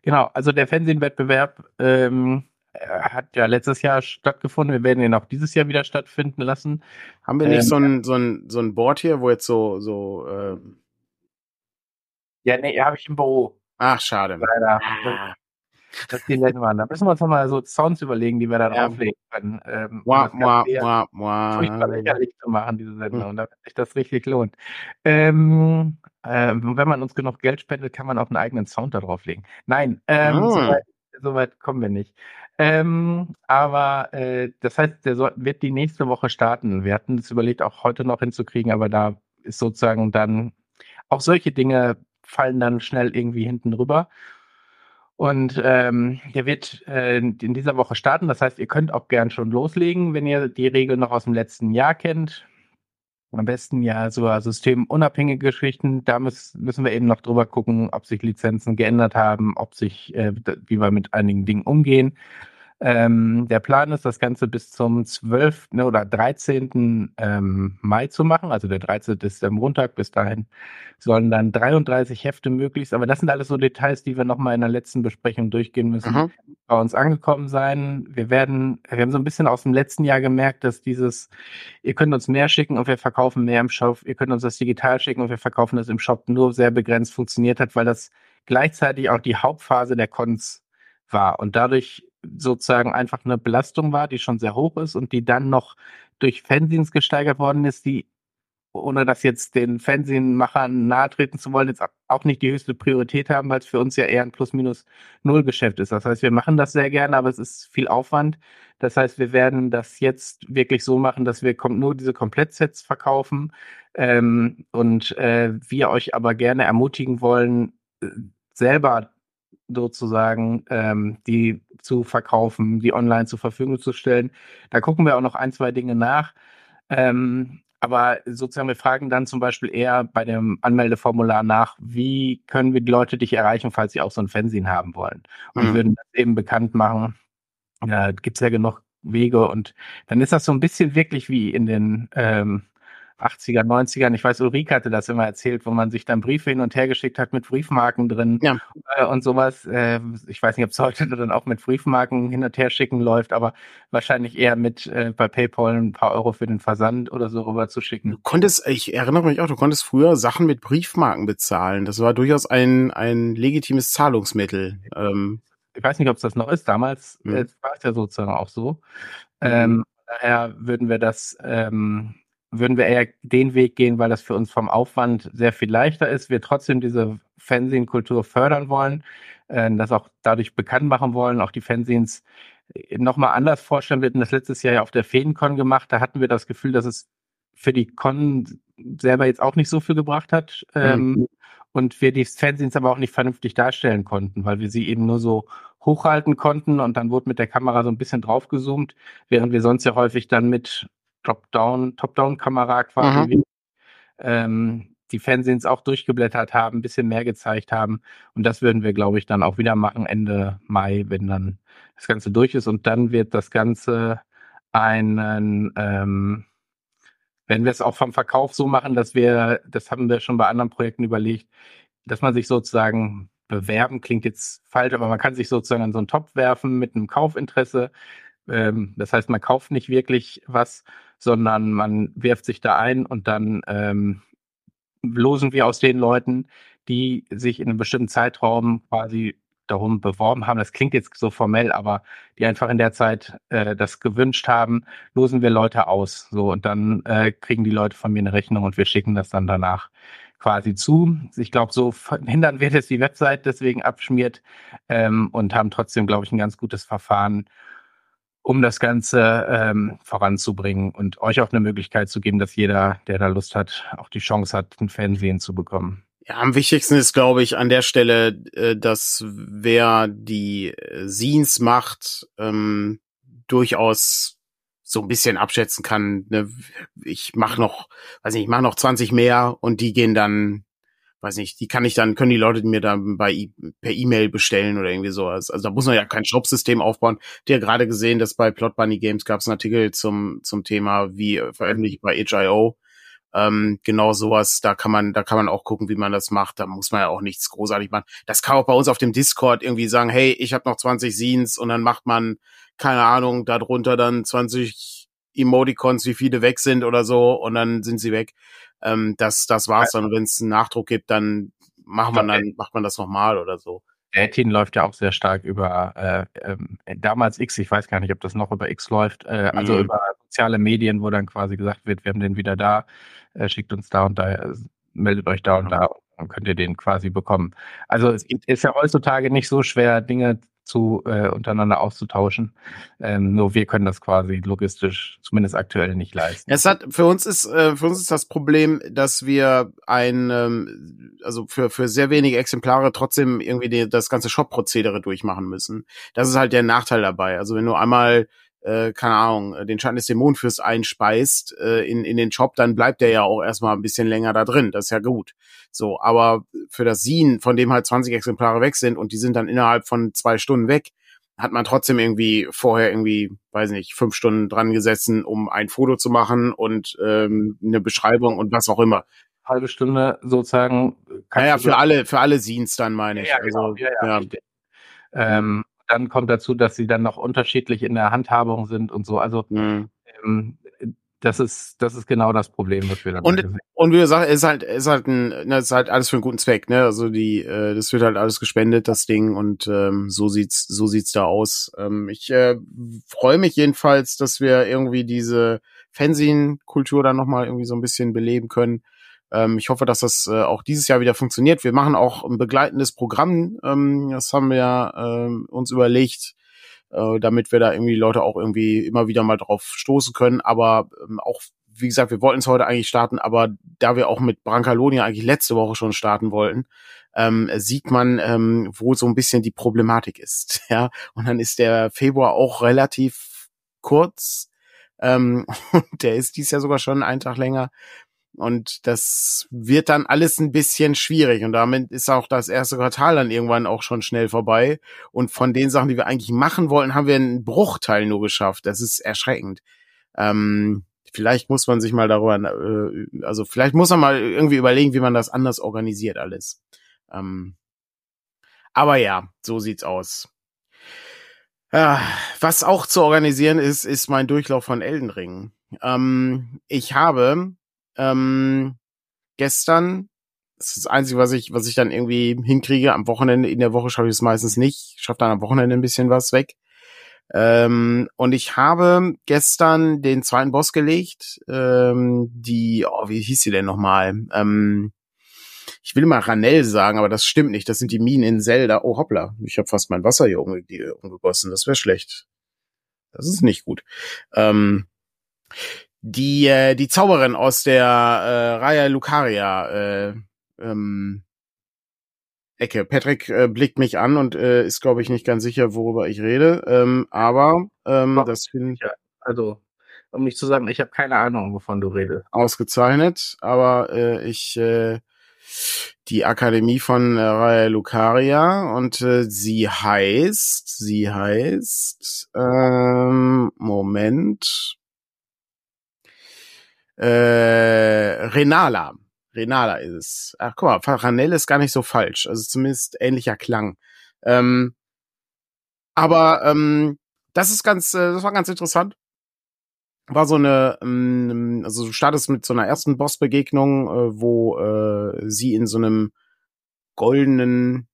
Genau, also der Fanzine-Wettbewerb ähm, hat ja letztes Jahr stattgefunden. Wir werden ihn auch dieses Jahr wieder stattfinden lassen. Haben wir nicht ähm, so, ein, so, ein, so ein Board hier, wo jetzt so, so äh, ja, nee, habe ich im Büro. Ach, schade. Leider. Ah. Das ist die nette Mann. Da müssen wir uns nochmal so Sounds überlegen, die wir da Ja. drauflegen können. Ähm, um Mua, das mua, mua, mua. furchtbar lächerlich zu machen, diese Sendung, Hm. und damit sich das richtig lohnt. Ähm, ähm, wenn man uns genug Geld spendet, kann man auch einen eigenen Sound da drauflegen. Nein, ähm, Ah. soweit so weit kommen wir nicht. Ähm, aber äh, das heißt, der wird die nächste Woche starten. Wir hatten es überlegt, auch heute noch hinzukriegen, aber da ist sozusagen dann auch solche Dinge fallen dann schnell irgendwie hinten rüber. Und ähm, der wird äh, in dieser Woche starten. Das heißt, ihr könnt auch gern schon loslegen, wenn ihr die Regeln noch aus dem letzten Jahr kennt. Am besten ja so systemunabhängige Geschichten. Da müssen, müssen wir eben noch drüber gucken, ob sich Lizenzen geändert haben, ob sich, äh, wie wir mit einigen Dingen umgehen. Ähm, der Plan ist, das Ganze bis zum 12. oder 13. Ähm, Mai zu machen. Also der 13. ist der Montag. Bis dahin sollen dann 33 Hefte möglichst. Aber das sind alles so Details, die wir nochmal in der letzten Besprechung durchgehen müssen, Mhm. bei uns angekommen sein. Wir werden, wir haben so ein bisschen aus dem letzten Jahr gemerkt, dass dieses, ihr könnt uns mehr schicken und wir verkaufen mehr im Shop. Ihr könnt uns das digital schicken und wir verkaufen das im Shop nur sehr begrenzt funktioniert hat, weil das gleichzeitig auch die Hauptphase der Cons war und dadurch sozusagen einfach eine Belastung war, die schon sehr hoch ist und die dann noch durch Fanzines gesteigert worden ist, die, ohne das jetzt den Fanzine-Machern nahe treten zu wollen, jetzt auch nicht die höchste Priorität haben, weil es für uns ja eher ein Plus-Minus-Null-Geschäft ist. Das heißt, wir machen das sehr gerne, aber es ist viel Aufwand. Das heißt, wir werden das jetzt wirklich so machen, dass wir nur diese Komplettsets verkaufen ähm, und äh, wir euch aber gerne ermutigen wollen, äh, selber sozusagen ähm, die zu verkaufen, die online zur Verfügung zu stellen. Da gucken wir auch noch ein, zwei Dinge nach. Ähm, aber sozusagen, wir fragen dann zum Beispiel eher bei dem Anmeldeformular nach, wie können wir die Leute dich erreichen, falls sie auch so ein Fernsehen haben wollen. Und Mhm. würden das eben bekannt machen. Ja, gibt es ja genug Wege und dann ist das so ein bisschen wirklich wie in den ähm, 80er, 90ern. Ich weiß, Ulrike hatte das immer erzählt, wo man sich dann Briefe hin und her geschickt hat mit Briefmarken drin Ja. äh, und sowas. Äh, ich weiß nicht, ob es heute dann auch mit Briefmarken hin und her schicken läuft, aber wahrscheinlich eher mit äh, bei PayPal ein paar Euro für den Versand oder so rüber zu Du schicken. konntest, ich erinnere mich auch, du konntest früher Sachen mit Briefmarken bezahlen. Das war durchaus ein, ein legitimes Zahlungsmittel. Ähm, Ich weiß nicht, ob es das noch ist. Damals Mhm. war es ja sozusagen auch so. Ähm, daher würden wir das, ähm, würden wir eher den Weg gehen, weil das für uns vom Aufwand sehr viel leichter ist. Wir trotzdem diese Fernsehkultur fördern wollen, äh, das auch dadurch bekannt machen wollen, auch die Fernsehens nochmal anders vorstellen. Wir hatten das letztes Jahr ja auf der Feencon gemacht. Da hatten wir das Gefühl, dass es für die Con selber jetzt auch nicht so viel gebracht hat. Ähm, und wir die Fernsehens aber auch nicht vernünftig darstellen konnten, weil wir sie eben nur so hochhalten konnten und dann wurde mit der Kamera so ein bisschen draufgezoomt, während wir sonst ja häufig dann mit Top-Down, Top-Down-Kamera quasi Mhm. ähm, die Fernsehens auch durchgeblättert haben, ein bisschen mehr gezeigt haben. Und das würden wir, glaube ich, dann auch wieder machen Ende Mai, wenn dann das Ganze durch ist. Und dann wird das Ganze einen, ähm, wenn wir es auch vom Verkauf so machen, dass wir, das haben wir schon bei anderen Projekten überlegt, dass man sich sozusagen bewerben, klingt jetzt falsch, aber man kann sich sozusagen an so einen Topf werfen mit einem Kaufinteresse. Ähm, das heißt, man kauft nicht wirklich was, sondern man wirft sich da ein und dann ähm, losen wir aus den Leuten, die sich in einem bestimmten Zeitraum quasi darum beworben haben. Das klingt jetzt so formell, aber die einfach in der Zeit äh, das gewünscht haben, losen wir Leute aus. So und dann äh, kriegen die Leute von mir eine Rechnung und wir schicken das dann danach quasi zu. Ich glaube, so verhindern wir, dass die Website deswegen abschmiert ähm, und haben trotzdem, glaube ich, ein ganz gutes Verfahren, um das Ganze ähm, voranzubringen und euch auch eine Möglichkeit zu geben, dass jeder, der da Lust hat, auch die Chance hat, ein Fernsehen zu bekommen. Ja, am wichtigsten ist, glaube ich, an der Stelle, äh, dass wer die äh, Scenes macht, ähm, durchaus so ein bisschen abschätzen kann. Ne? Ich mache noch, weiß nicht, ich mache noch 20 mehr und die gehen dann, weiß nicht, die kann ich dann, können die Leute mir dann bei per E-Mail bestellen oder irgendwie sowas. Also da muss man ja kein Shop-System aufbauen. Der gerade gesehen, dass bei Plot Bunny Games gab es einen Artikel zum zum Thema, wie veröffentlicht bei HIO. Ähm, genau sowas, da kann man, da kann man auch gucken, wie man das macht. Da muss man ja auch nichts großartig machen. Das kann auch bei uns auf dem Discord irgendwie sagen, hey, ich habe noch 20 Scenes und dann macht man, keine Ahnung, darunter dann 20 Emoticons, wie viele weg sind oder so und dann sind sie weg. Ähm, das, das war's dann. Wenn es einen Nachdruck gibt, dann macht man dann, macht man das nochmal oder so. Datin läuft ja auch sehr stark über äh, ähm, damals X, ich weiß gar nicht, ob das noch über X läuft, äh, also mhm. über soziale Medien, wo dann quasi gesagt wird, wir haben den wieder da, äh, schickt uns da und da, äh, meldet euch da und da, dann könnt ihr den quasi bekommen. Also es ist ja heutzutage nicht so schwer, Dinge zu äh, untereinander auszutauschen. Ähm, nur wir können das quasi logistisch, zumindest aktuell, nicht leisten. Es hat für uns ist äh, für uns ist das Problem, dass wir ein ähm, also für für sehr wenige Exemplare trotzdem irgendwie die, das ganze Shop-Prozedere durchmachen müssen. Das ist halt der Nachteil dabei. Also wenn du einmal äh, keine Ahnung, den Schatten des Dämonenfürst einspeist äh, in, in den Shop, dann bleibt der ja auch erstmal ein bisschen länger da drin. Das ist ja gut. So, aber für das Sin, von dem halt 20 Exemplare weg sind und die sind dann innerhalb von zwei Stunden weg, hat man trotzdem irgendwie vorher irgendwie, weiß nicht, fünf Stunden dran gesessen, um ein Foto zu machen und ähm, eine Beschreibung und was auch immer. Halbe Stunde sozusagen. Naja, für alle, für alle Scenes dann meine ich. Ja, genau. also, ja, ja, ja. Ähm, dann kommt dazu, dass sie dann noch unterschiedlich in der Handhabung sind und so. Also mhm. ähm, das ist das ist genau das Problem, was wir dann und sehen. und wie gesagt, ist halt ist halt ein ne, ist halt alles für einen guten Zweck, ne? Also die äh, das wird halt alles gespendet, das Ding und ähm, so sieht's so sieht's da aus. Ähm, ich äh, freue mich jedenfalls, dass wir irgendwie diese Fanzine-Kultur dann noch mal irgendwie so ein bisschen beleben können. Ähm, ich hoffe, dass das äh, auch dieses Jahr wieder funktioniert. Wir machen auch ein begleitendes Programm. Ähm, das haben wir äh, uns überlegt, äh, damit wir da irgendwie Leute auch irgendwie immer wieder mal drauf stoßen können. Aber ähm, auch, wie gesagt, wir wollten es heute eigentlich starten, aber da wir auch mit Brancalonia eigentlich letzte Woche schon starten wollten, ähm, sieht man, ähm, wo so ein bisschen die Problematik ist. Ja, und dann ist der Februar auch relativ kurz. Ähm, und der ist dies Jahr sogar schon einen Tag länger. Und das wird dann alles ein bisschen schwierig. Und damit ist auch das erste Quartal dann irgendwann auch schon schnell vorbei. Und von den Sachen, die wir eigentlich machen wollten, haben wir einen Bruchteil nur geschafft. Das ist erschreckend. Ähm, vielleicht muss man sich mal darüber, äh, also vielleicht muss man mal irgendwie überlegen, wie man das anders organisiert alles. Ähm, aber ja, so sieht's aus. Ja, was auch zu organisieren ist, ist mein Durchlauf von Elden Ring. Ähm, ich habe ähm, gestern. Das ist das Einzige, was ich, was ich dann irgendwie hinkriege. Am Wochenende, in der Woche schaffe ich es meistens nicht. Ich schaffe dann am Wochenende ein bisschen was weg. Ähm, und ich habe gestern den zweiten Boss gelegt. Ähm, die, oh, wie hieß sie denn nochmal? Ähm, ich will mal Ranell sagen, aber das stimmt nicht. Das sind die Minen in Zelda. Oh, hoppla. Ich habe fast mein Wasser hier umge umgegossen. Das wäre schlecht. Das ist nicht gut. Ähm, die äh, die Zauberin aus der äh, Raya Lucaria äh, ähm, Ecke. Patrick äh, blickt mich an und äh, ist, glaube ich, nicht ganz sicher, worüber ich rede. Ähm, aber ähm, Doch, das finde ich. Ja, also, um nicht zu sagen, ich habe keine Ahnung, wovon du redest. Ausgezeichnet, aber äh, ich äh, die Akademie von äh, Raya Lucaria und äh, sie heißt, sie heißt, ähm, Moment, äh, Renala. Renala ist es. Ach, guck mal, Faranel ist gar nicht so falsch. Also zumindest ähnlicher Klang. Ähm, aber ähm, das ist ganz, äh, das war ganz interessant. War so eine, ähm, also du startest mit so einer ersten Bossbegegnung, äh, wo äh, sie in so einem goldenen,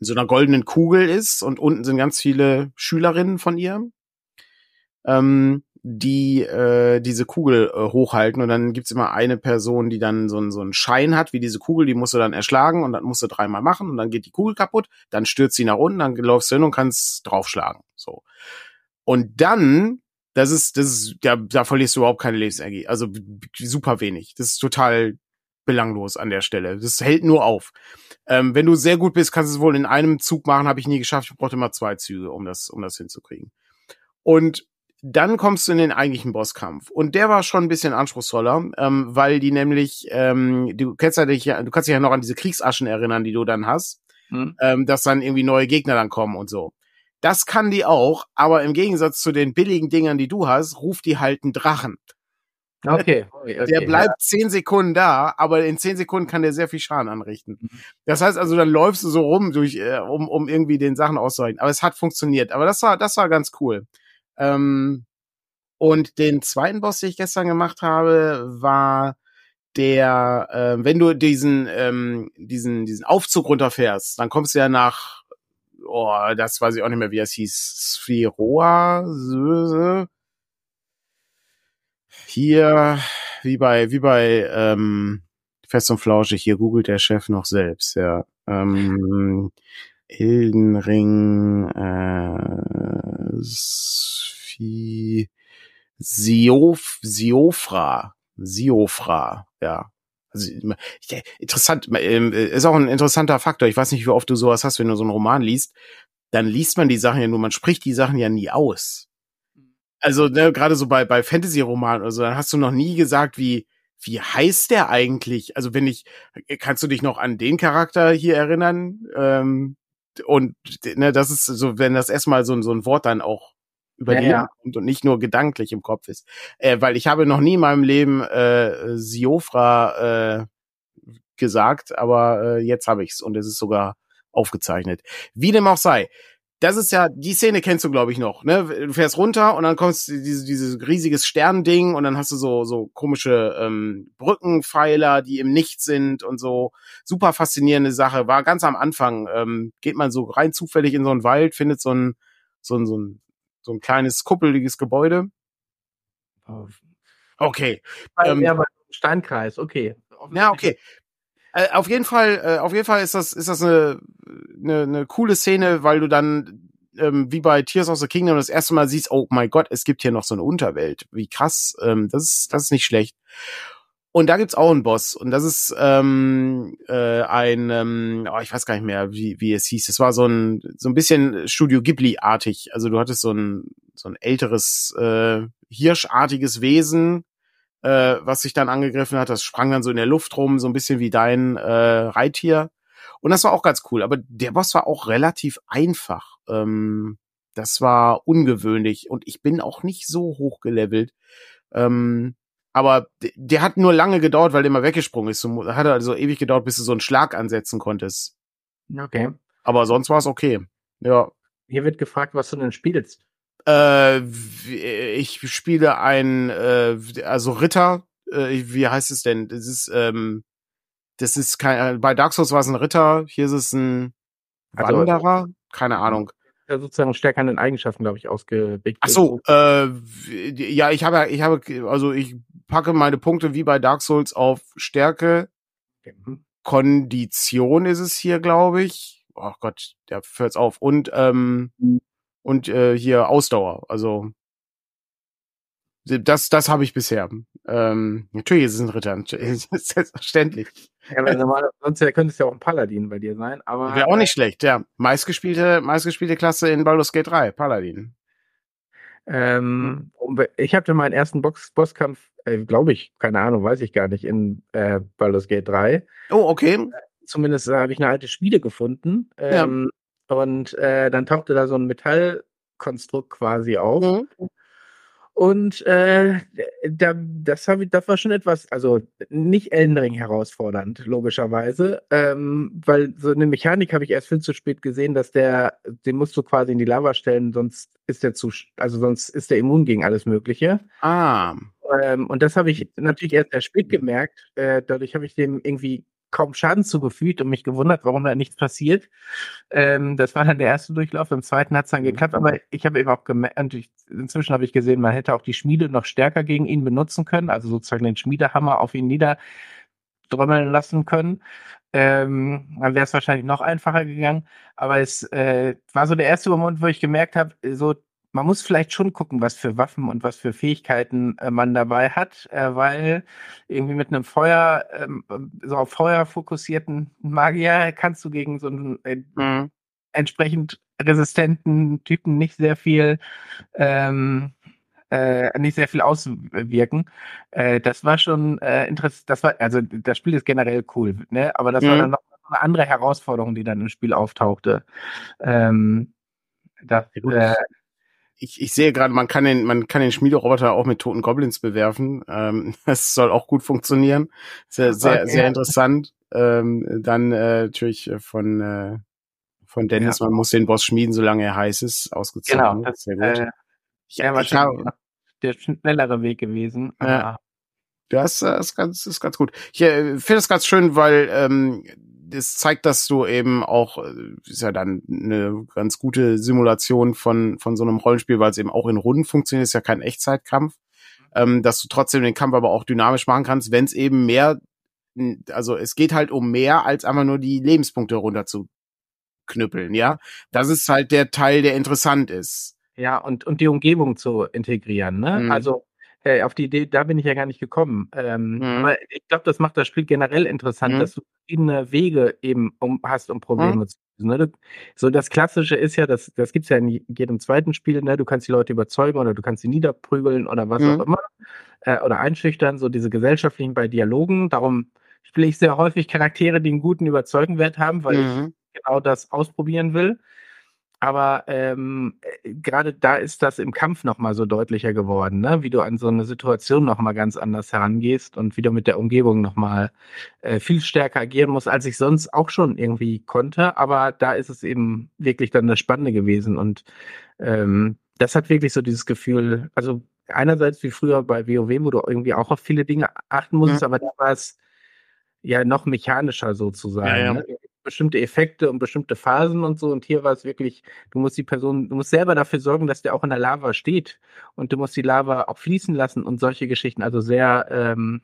in so einer goldenen Kugel ist und unten sind ganz viele Schülerinnen von ihr. Ähm, die äh, diese Kugel äh, hochhalten und dann gibt's immer eine Person, die dann so, so einen Schein hat, wie diese Kugel, die musst du dann erschlagen und dann musst du dreimal machen und dann geht die Kugel kaputt, dann stürzt sie nach unten, dann läufst du hin und kannst draufschlagen. So. Und dann, das ist, das ist, da, da verlierst du überhaupt keine Lebensenergie. Also super wenig. Das ist total belanglos an der Stelle. Das hält nur auf. Ähm, wenn du sehr gut bist, kannst du es wohl in einem Zug machen, habe ich nie geschafft. Ich brauchte immer zwei Züge, um das, um das hinzukriegen. Und dann kommst du in den eigentlichen Bosskampf. Und der war schon ein bisschen anspruchsvoller, ähm, weil die nämlich, ähm, du kennst ja dich, du kannst dich ja noch an diese Kriegsaschen erinnern, die du dann hast, hm. ähm, dass dann irgendwie neue Gegner dann kommen und so. Das kann die auch, aber im Gegensatz zu den billigen Dingern, die du hast, ruft die halt einen Drachen. Okay. okay, okay der bleibt ja. zehn Sekunden da, aber in zehn Sekunden kann der sehr viel Schaden anrichten. Mhm. Das heißt also, dann läufst du so rum durch, äh, um, um irgendwie den Sachen auszuhalten. Aber es hat funktioniert. Aber das war, das war ganz cool. Ähm, und den zweiten Boss, den ich gestern gemacht habe, war der, äh, wenn du diesen, ähm, diesen, diesen Aufzug runterfährst, dann kommst du ja nach oh, das weiß ich auch nicht mehr, wie es hieß. Spheroa? Hier, wie bei, wie bei ähm, Fest und Flauschig, hier googelt der Chef noch selbst, ja. Ähm, Elden Ring, äh, Sphi, Siof, Siofra, Siofra, ja. Also, ja, interessant, ähm, ist auch ein interessanter Faktor. Ich weiß nicht, wie oft du sowas hast, wenn du so einen Roman liest. Dann liest man die Sachen ja nur, man spricht die Sachen ja nie aus. Also, ne, gerade so bei, bei Fantasy-Romanen oder so, dann hast du noch nie gesagt, wie, wie heißt der eigentlich? Also, wenn ich, kannst du dich noch an den Charakter hier erinnern? Ähm, und ne, das ist so, wenn das erstmal so, so ein Wort dann auch über ja, die ja. und nicht nur gedanklich im Kopf ist. Äh, weil ich habe noch nie in meinem Leben äh, Siofra äh, gesagt, aber äh, jetzt habe ich's und es ist sogar aufgezeichnet. Wie dem auch sei. Das ist ja, die Szene kennst du, glaube ich, noch. Ne? Du fährst runter und dann kommst du diese, dieses riesiges Sternding und dann hast du so, so komische ähm, Brückenpfeiler, die im Nichts sind und so. Super faszinierende Sache. War ganz am Anfang. Ähm, geht man so rein zufällig in so einen Wald, findet so ein, so ein, so ein so ein kleines kuppeliges Gebäude. Okay. Ähm, ja, Steinkreis, okay. Ja, okay. Äh, auf jeden Fall, äh, auf jeden Fall ist das, ist das eine, eine, eine coole Szene, weil du dann ähm, wie bei Tears of the Kingdom das erste Mal siehst, oh mein Gott, es gibt hier noch so eine Unterwelt. Wie krass, ähm, das ist, das ist nicht schlecht. Und da gibt's auch einen Boss. Und das ist ähm, äh, ein, ähm, oh, ich weiß gar nicht mehr, wie, wie es hieß. Es war so ein, so ein bisschen Studio Ghibli-artig. Also du hattest so ein, so ein älteres, äh, hirschartiges Wesen, äh, was sich dann angegriffen hat. Das sprang dann so in der Luft rum, so ein bisschen wie dein äh, Reittier. Und das war auch ganz cool. Aber der Boss war auch relativ einfach. Ähm, das war ungewöhnlich. Und ich bin auch nicht so hoch gelevelt. Ähm, aber der hat nur lange gedauert, weil der immer weggesprungen ist. Hat also ewig gedauert, bis du so einen Schlag ansetzen konntest. Okay. Aber sonst war es okay. Ja. Hier wird gefragt, was du denn spielst. Äh, ich spiele ein, äh, also Ritter. Äh, wie heißt es denn? Das ist, ähm, das ist kein, bei Dark Souls war es ein Ritter. Hier ist es ein Wanderer. Keine Ahnung ja sozusagen stärker an den Eigenschaften, glaube ich, ausgelegt. Ach so, äh, ja, ich habe, ich habe, also ich packe meine Punkte wie bei Dark Souls auf Stärke. Mhm. Kondition ist es hier, glaube ich. Oh Gott, der hört's auf. Und ähm, mhm. Und äh, hier Ausdauer. Also das, das habe ich bisher. Ähm, natürlich ist es ein Ritter, selbstverständlich. Ja, aber normal, sonst könnte es ja auch ein Paladin bei dir sein, aber. Wäre auch nicht schlecht, ja. Meistgespielte, meistgespielte Klasse in Baldur's Gate 3, Paladin. Ähm, ich hatte meinen ersten Box Bosskampf, äh, glaube ich, keine Ahnung, weiß ich gar nicht, in äh, Baldur's Gate 3. Oh, okay. Äh, zumindest äh, habe ich eine alte Spiele gefunden. Ähm, ja. Und äh, dann tauchte da so ein Metallkonstrukt quasi auf. Mhm. Und äh, da, das, hab ich, das war schon etwas, also nicht Elden Ring herausfordernd, logischerweise, ähm, weil so eine Mechanik habe ich erst viel zu spät gesehen, dass der, den musst du quasi in die Lava stellen, sonst ist der zu, also sonst ist der immun gegen alles Mögliche. Ah. Ähm, und das habe ich natürlich erst sehr spät gemerkt. Äh, dadurch habe ich dem irgendwie kaum Schaden zugefügt und mich gewundert, warum da nichts passiert. Ähm, das war dann der erste Durchlauf. Im zweiten hat es dann mhm. geklappt, aber ich habe eben auch gemerkt, inzwischen habe ich gesehen, man hätte auch die Schmiede noch stärker gegen ihn benutzen können, also sozusagen den Schmiedehammer auf ihn niederdrümmeln lassen können. Ähm, dann wäre es wahrscheinlich noch einfacher gegangen. Aber es äh, war so der erste Moment, wo ich gemerkt habe, so man muss vielleicht schon gucken, was für Waffen und was für Fähigkeiten äh, man dabei hat, äh, weil irgendwie mit einem Feuer, ähm, so auf Feuer fokussierten Magier kannst du gegen so einen äh, mhm. entsprechend resistenten Typen nicht sehr viel ähm, äh, nicht sehr viel auswirken. Äh, das war schon äh, interessant. Das war, also das Spiel ist generell cool, ne? Aber das mhm. war dann noch eine andere Herausforderung, die dann im Spiel auftauchte. Ähm, das, äh, ich, ich sehe gerade, man kann den, man kann den Schmiederoboter auch mit toten Goblins bewerfen. Ähm, das soll auch gut funktionieren. Sehr, sehr, sehr interessant. Ähm, dann äh, natürlich von äh, von Dennis, ja. man muss den Boss schmieden, solange er heiß ist. Ausgezeichnet. Genau, das, sehr gut. Äh, ja, ich habe, der schnellere Weg gewesen. Ja. Das ist ganz, ist ganz gut. Ich äh, finde es ganz schön, weil ähm, das zeigt, dass du eben auch, äh, ist ja dann eine ganz gute Simulation von, von so einem Rollenspiel, weil es eben auch in Runden funktioniert, ist ja kein Echtzeitkampf, ähm, dass du trotzdem den Kampf aber auch dynamisch machen kannst, wenn es eben mehr, also es geht halt um mehr, als einfach nur die Lebenspunkte runter zu knüppeln, ja. Das ist halt der Teil, der interessant ist. Ja, und, und die Umgebung zu integrieren, ne? Mhm. Also äh, auf die Idee, da bin ich ja gar nicht gekommen. Ähm, mhm. Aber ich glaube, das macht das Spiel generell interessant, mhm. dass du verschiedene Wege eben um, hast, um Probleme mhm. zu lösen. Ne? So das Klassische ist ja, das, das gibt's ja in jedem zweiten Spiel, ne? du kannst die Leute überzeugen oder du kannst sie niederprügeln oder was auch mhm. immer. Äh, oder einschüchtern, so diese gesellschaftlichen bei Dialogen. Darum spiele ich sehr häufig Charaktere, die einen guten Überzeugenwert haben, weil ich mhm. genau das ausprobieren will. Aber ähm, äh, gerade da ist das im Kampf nochmal so deutlicher geworden, ne? wie du an so eine Situation nochmal ganz anders herangehst und wie du mit der Umgebung nochmal äh, viel stärker agieren musst, als ich sonst auch schon irgendwie konnte. Aber da ist es eben wirklich dann das Spannende gewesen. Und ähm, das hat wirklich so dieses Gefühl, also einerseits wie früher bei WoW, wo du irgendwie auch auf viele Dinge achten musstest, ja. aber da war es ja noch mechanischer sozusagen. Ja, ja. Ne? Bestimmte Effekte und bestimmte Phasen und so. Und hier war es wirklich, du musst die Person, du musst selber dafür sorgen, dass der auch in der Lava steht. Und du musst die Lava auch fließen lassen und solche Geschichten. Also sehr, ähm,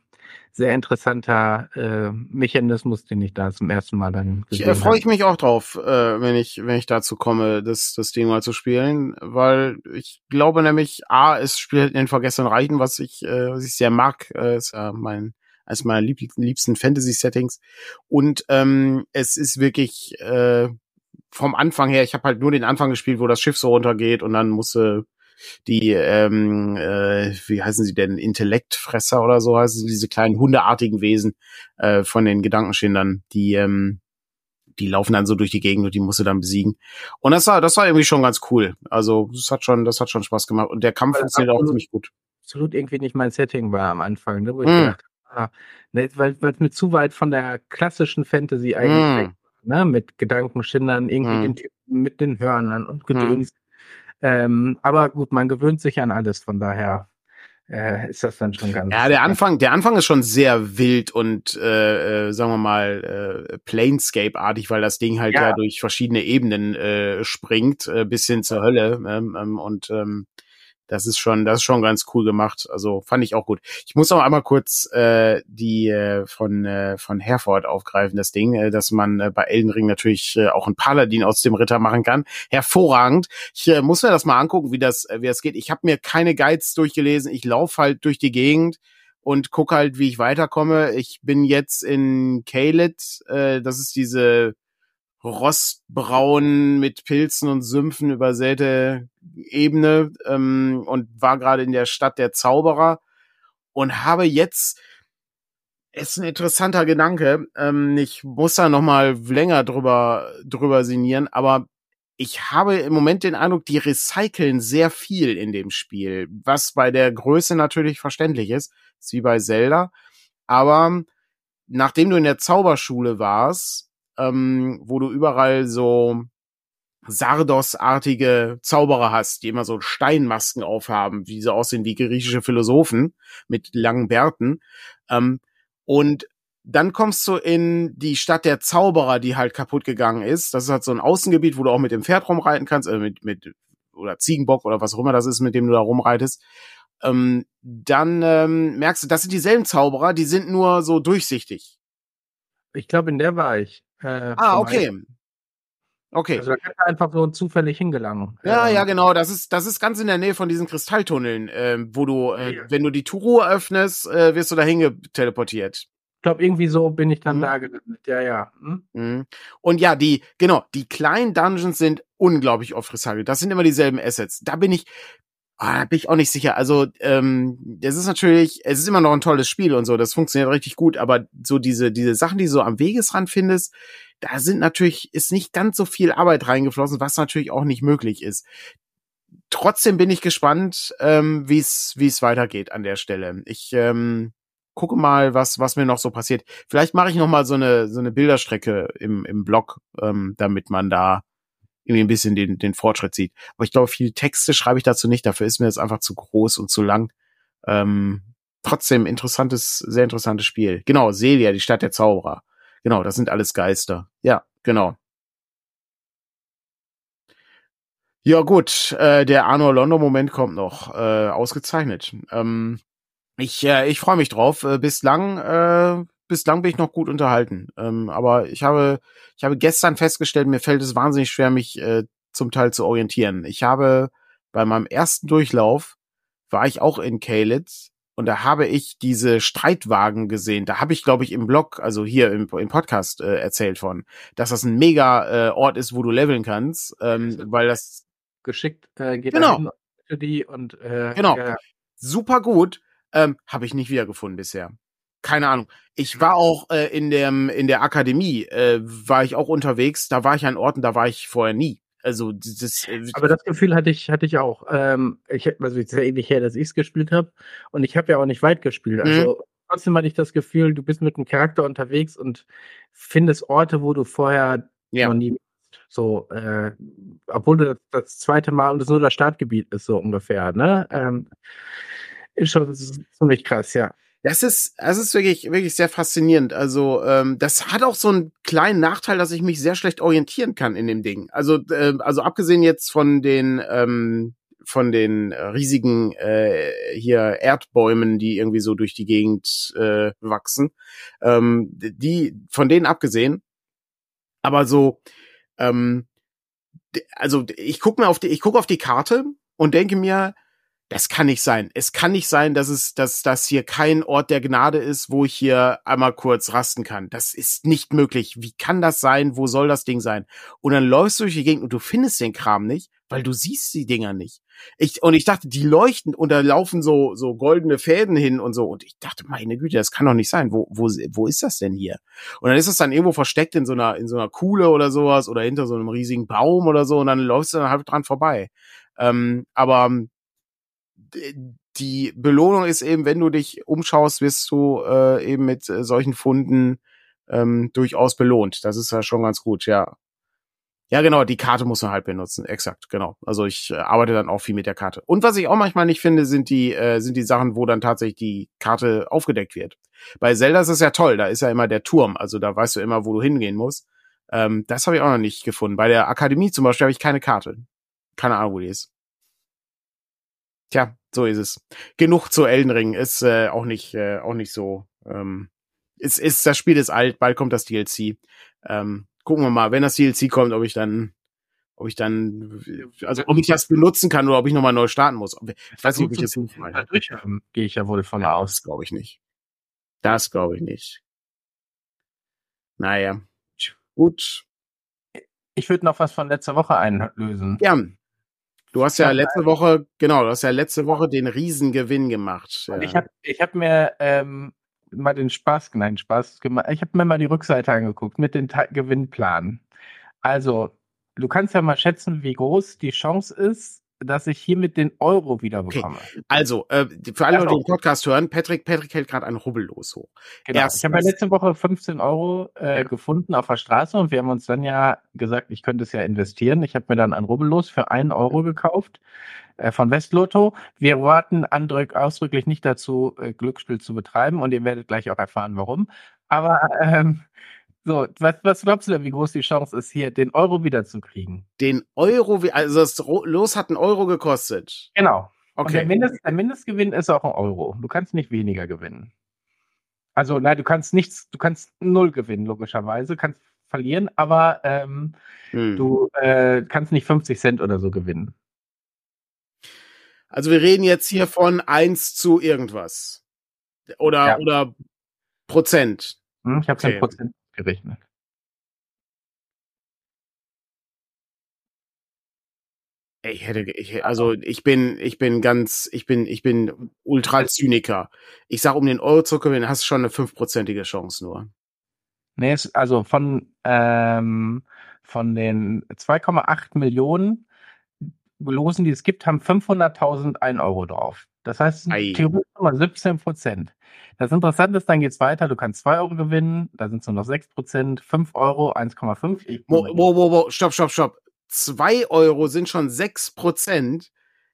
sehr interessanter äh, Mechanismus, den ich da zum ersten Mal dann gesehen habe. Freue ich mich auch drauf, äh, wenn ich wenn ich dazu komme, das das Ding mal zu spielen, weil ich glaube nämlich, a, es spielt in den Vergessen Reichen, was ich äh, was ich sehr mag, äh, ist ja mein eines meiner lieb liebsten Fantasy-Settings. Und ähm, es ist wirklich äh, vom Anfang her, ich habe halt nur den Anfang gespielt, wo das Schiff so runtergeht und dann musste die, ähm, äh, wie heißen sie denn, Intellektfresser oder so heißen sie, diese kleinen hundeartigen Wesen äh, von den Gedankenschindern, die, ähm, die laufen dann so durch die Gegend und die musst du dann besiegen. Und das war, das war irgendwie schon ganz cool. Also das hat schon, das hat schon Spaß gemacht. Und der Kampf funktioniert auch ziemlich gut. Absolut irgendwie nicht mein Setting war am Anfang, ne, wo ich mm. gedacht Ah, ne, weil es mir zu weit von der klassischen Fantasy eigentlich mm. ne, mit Gedankenschindern, irgendwie mm. den, mit den Hörnern und hm. Gedöns. Mm. Ähm, aber gut, man gewöhnt sich an alles, von daher äh, ist das dann schon ganz. Ja, der Anfang, der Anfang ist schon sehr wild und äh, äh, sagen wir mal äh, Planescape-artig, weil das Ding halt ja, ja durch verschiedene Ebenen äh, springt, äh, bis hin zur Hölle ähm, ähm, und ähm, das ist schon, das ist schon ganz cool gemacht. Also fand ich auch gut. Ich muss auch einmal kurz äh, die äh, von äh, von Herford aufgreifen, das Ding, äh, dass man äh, bei Elden Ring natürlich äh, auch ein Paladin aus dem Ritter machen kann. Hervorragend. Ich äh, muss mir das mal angucken, wie das äh, wie das geht. Ich habe mir keine Guides durchgelesen. Ich laufe halt durch die Gegend und guck halt, wie ich weiterkomme. Ich bin jetzt in Kalet, äh, das ist diese rostbraun mit Pilzen und Sümpfen übersäte Ebene ähm, und war gerade in der Stadt der Zauberer und habe jetzt ist ein interessanter Gedanke. Ähm, ich muss da noch mal länger drüber drüber sinnieren, aber ich habe im Moment den Eindruck, die recyceln sehr viel in dem Spiel, was bei der Größe natürlich verständlich ist, ist wie bei Zelda. Aber nachdem du in der Zauberschule warst, ähm, wo du überall so Sardos-artige Zauberer hast, die immer so Steinmasken aufhaben, wie sie aussehen wie griechische Philosophen mit langen Bärten. Ähm, und dann kommst du in die Stadt der Zauberer, die halt kaputt gegangen ist. Das ist halt so ein Außengebiet, wo du auch mit dem Pferd rumreiten kannst, äh, mit, mit oder Ziegenbock oder was auch immer das ist, mit dem du da rumreitest. Ähm, dann ähm, merkst du, das sind dieselben Zauberer, die sind nur so durchsichtig. Ich glaube, in der war ich. Äh, ah, okay. Okay. Also da kann er einfach so zufällig hingelangen. Ja, ähm, ja, genau. Das ist, das ist ganz in der Nähe von diesen Kristalltunneln, äh, wo du, äh, ja. wenn du die Truhe öffnest, äh, wirst du dahin teleportiert. Ich glaube, irgendwie so bin ich dann mhm. da gelandet. Ja, ja. Hm? Mhm. Und ja, die, genau, die kleinen Dungeons sind unglaublich oft recycelt. Das sind immer dieselben Assets. Da bin ich, Ah, da bin ich auch nicht sicher. Also, ähm, es ist natürlich, es ist immer noch ein tolles Spiel und so, das funktioniert richtig gut, aber so diese, diese Sachen, die du so am Wegesrand findest, da sind natürlich, ist nicht ganz so viel Arbeit reingeflossen, was natürlich auch nicht möglich ist. Trotzdem bin ich gespannt, ähm, wie es wie es weitergeht an der Stelle. Ich ähm, gucke mal, was was mir noch so passiert. Vielleicht mache ich noch mal so eine so eine Bilderstrecke im im Blog, ähm, damit man da irgendwie ein bisschen den, den Fortschritt sieht. Aber ich glaube, viele Texte schreibe ich dazu nicht, dafür ist mir das einfach zu groß und zu lang. Ähm, trotzdem interessantes, sehr interessantes Spiel. Genau, Celia, die Stadt der Zauberer. Genau, das sind alles Geister. Ja, genau. Ja gut, äh, der Arno Londo Moment kommt noch, äh, ausgezeichnet. Ähm, ich äh, ich freue mich drauf. Äh, bislang äh, bislang bin ich noch gut unterhalten. Ähm, aber ich habe ich habe gestern festgestellt, mir fällt es wahnsinnig schwer, mich äh, zum Teil zu orientieren. Ich habe bei meinem ersten Durchlauf war ich auch in Kalitz und da habe ich diese Streitwagen gesehen. Da habe ich, glaube ich, im Blog, also hier im, im Podcast äh, erzählt von, dass das ein mega äh, Ort ist, wo du leveln kannst, ähm, weil das geschickt äh, geht Genau. die und äh, Genau. ja, super gut, ähm, habe ich nicht wiedergefunden bisher. Keine Ahnung. Ich war auch äh, in dem in der Akademie äh, war ich auch unterwegs. Da war ich an Orten, da war ich vorher nie. Also das äh, Aber das Gefühl hatte ich, hatte ich auch. Ähm, ich, also ist ja ähnlich her, dass ich es gespielt habe. Und ich habe ja auch nicht weit gespielt. Mhm. Also trotzdem hatte ich das Gefühl, du bist mit einem Charakter unterwegs und findest Orte, wo du vorher Ja. noch nie warst. So, äh, obwohl du das, das zweite Mal und es nur das Startgebiet ist, so ungefähr, ne? Ähm, ist schon das ziemlich krass, ja. Das ist, das ist wirklich, wirklich sehr faszinierend. Also, ähm, das hat auch so einen kleinen Nachteil, dass ich mich sehr schlecht orientieren kann in dem Ding. Also, äh, also abgesehen jetzt von den, ähm, von den riesigen äh, hier Erdbäumen, die irgendwie so durch die Gegend äh, wachsen, ähm, die, von denen abgesehen, aber so, ähm, also ich gucke mir auf die, ich gucke auf die Karte und denke mir, das kann nicht sein. Es kann nicht sein, dass es, dass das hier kein Ort der Gnade ist, wo ich hier einmal kurz rasten kann. Das ist nicht möglich. Wie kann das sein? Wo soll das Ding sein? Und dann läufst du durch die Gegend und du findest den Kram nicht, weil du siehst die Dinger nicht. Ich, und ich dachte, die leuchten und da laufen so, so goldene Fäden hin und so. Und ich dachte, meine Güte, das kann doch nicht sein. Wo, wo, wo ist das denn hier? Und dann ist es dann irgendwo versteckt in so einer, in so einer Kuhle oder sowas oder hinter so einem riesigen Baum oder so und dann läufst du dann halt dran vorbei. Ähm, aber d- die Belohnung ist eben, wenn du dich umschaust, wirst du äh, eben mit äh, solchen Funden ähm, durchaus belohnt. Das ist ja schon ganz gut, ja. Ja, genau, die Karte muss man halt benutzen, exakt, genau. Also ich äh, arbeite dann auch viel mit der Karte. Und was ich auch manchmal nicht finde, sind die, äh, sind die Sachen, wo dann tatsächlich die Karte aufgedeckt wird. Bei Zelda ist es ja toll, da ist ja immer der Turm, also da weißt du immer, wo du hingehen musst. Ähm, das habe ich auch noch nicht gefunden. Bei der Akademie zum Beispiel habe ich keine Karte. Keine Ahnung, wo die ist. Tja, so ist es. Genug zu Elden Ring ist äh, auch nicht äh, auch nicht so. Ähm, ist, ist das Spiel ist alt, bald kommt das DLC. Ähm, gucken wir mal, wenn das DLC kommt, ob ich dann ob ich dann also ob ich das benutzen kann oder ob ich nochmal neu starten muss. Ich weiß nicht, ob ich das Mal durchhaben, gehe ich ja wohl von aus. Das glaube ich nicht. Das glaube ich nicht. Naja. Gut. Ich würde noch was von letzter Woche einlösen. Ja. Du hast ja letzte Woche, genau, du hast ja letzte Woche den Riesengewinn gemacht. Ja. ich habe ich hab mir ähm, mal den Spaß, nein, Spaß gemacht. Ich habe mir mal die Rückseite angeguckt mit den Ta Gewinnplan. Also, du kannst ja mal schätzen, wie groß die Chance ist, dass ich hiermit den Euro wieder bekomme. Also, äh, für alle, die den. Podcast hören, Patrick, Patrick hält gerade einen Rubbel los hoch. Genau. Erstens. Ich habe ja letzte Woche 15 Euro äh, Ja. gefunden auf der Straße und wir haben uns dann ja gesagt, ich könnte es ja investieren. Ich habe mir dann ein Rubbellos für einen Euro gekauft äh, von Westlotto. Wir warten andrück, ausdrücklich nicht dazu, äh, Glücksspiel zu betreiben und ihr werdet gleich auch erfahren, warum. Aber ähm, so, was, was glaubst du denn, wie groß die Chance ist, hier den Euro wiederzukriegen? Den Euro, also das Los hat einen Euro gekostet. Genau. Und der, Okay. Mindest, der Mindestgewinn ist auch ein Euro. Du kannst nicht weniger gewinnen. Also, nein, du kannst nichts, du kannst null gewinnen, logischerweise, kannst verlieren, aber ähm, Hm. du äh, kannst nicht 50 Cent oder so gewinnen. Also wir reden jetzt hier von eins zu irgendwas. Oder, Ja. oder Prozent. Hm? Ich habe Okay. Prozent gerechnet. Ich hätte, ich, also ich bin, ich bin ganz, ich bin, ich bin ultra Zyniker. Ich sag, um den Euro zu gewinnen, hast du schon eine fünfprozentige Chance nur. Nee, es, also von, ähm, von den 2,8 Millionen Losen, die es gibt, haben 500.000 1 Euro drauf. Das heißt, es theoretisch mal 17 Prozent. Das Interessante ist, dann geht's weiter. Du kannst 2 Euro gewinnen, da sind es nur noch 6 Prozent, 5 Euro, 1,5. Ich- Wo, wo, wo, wo, stopp, stopp, stopp. Zwei Euro sind schon sechs Prozent.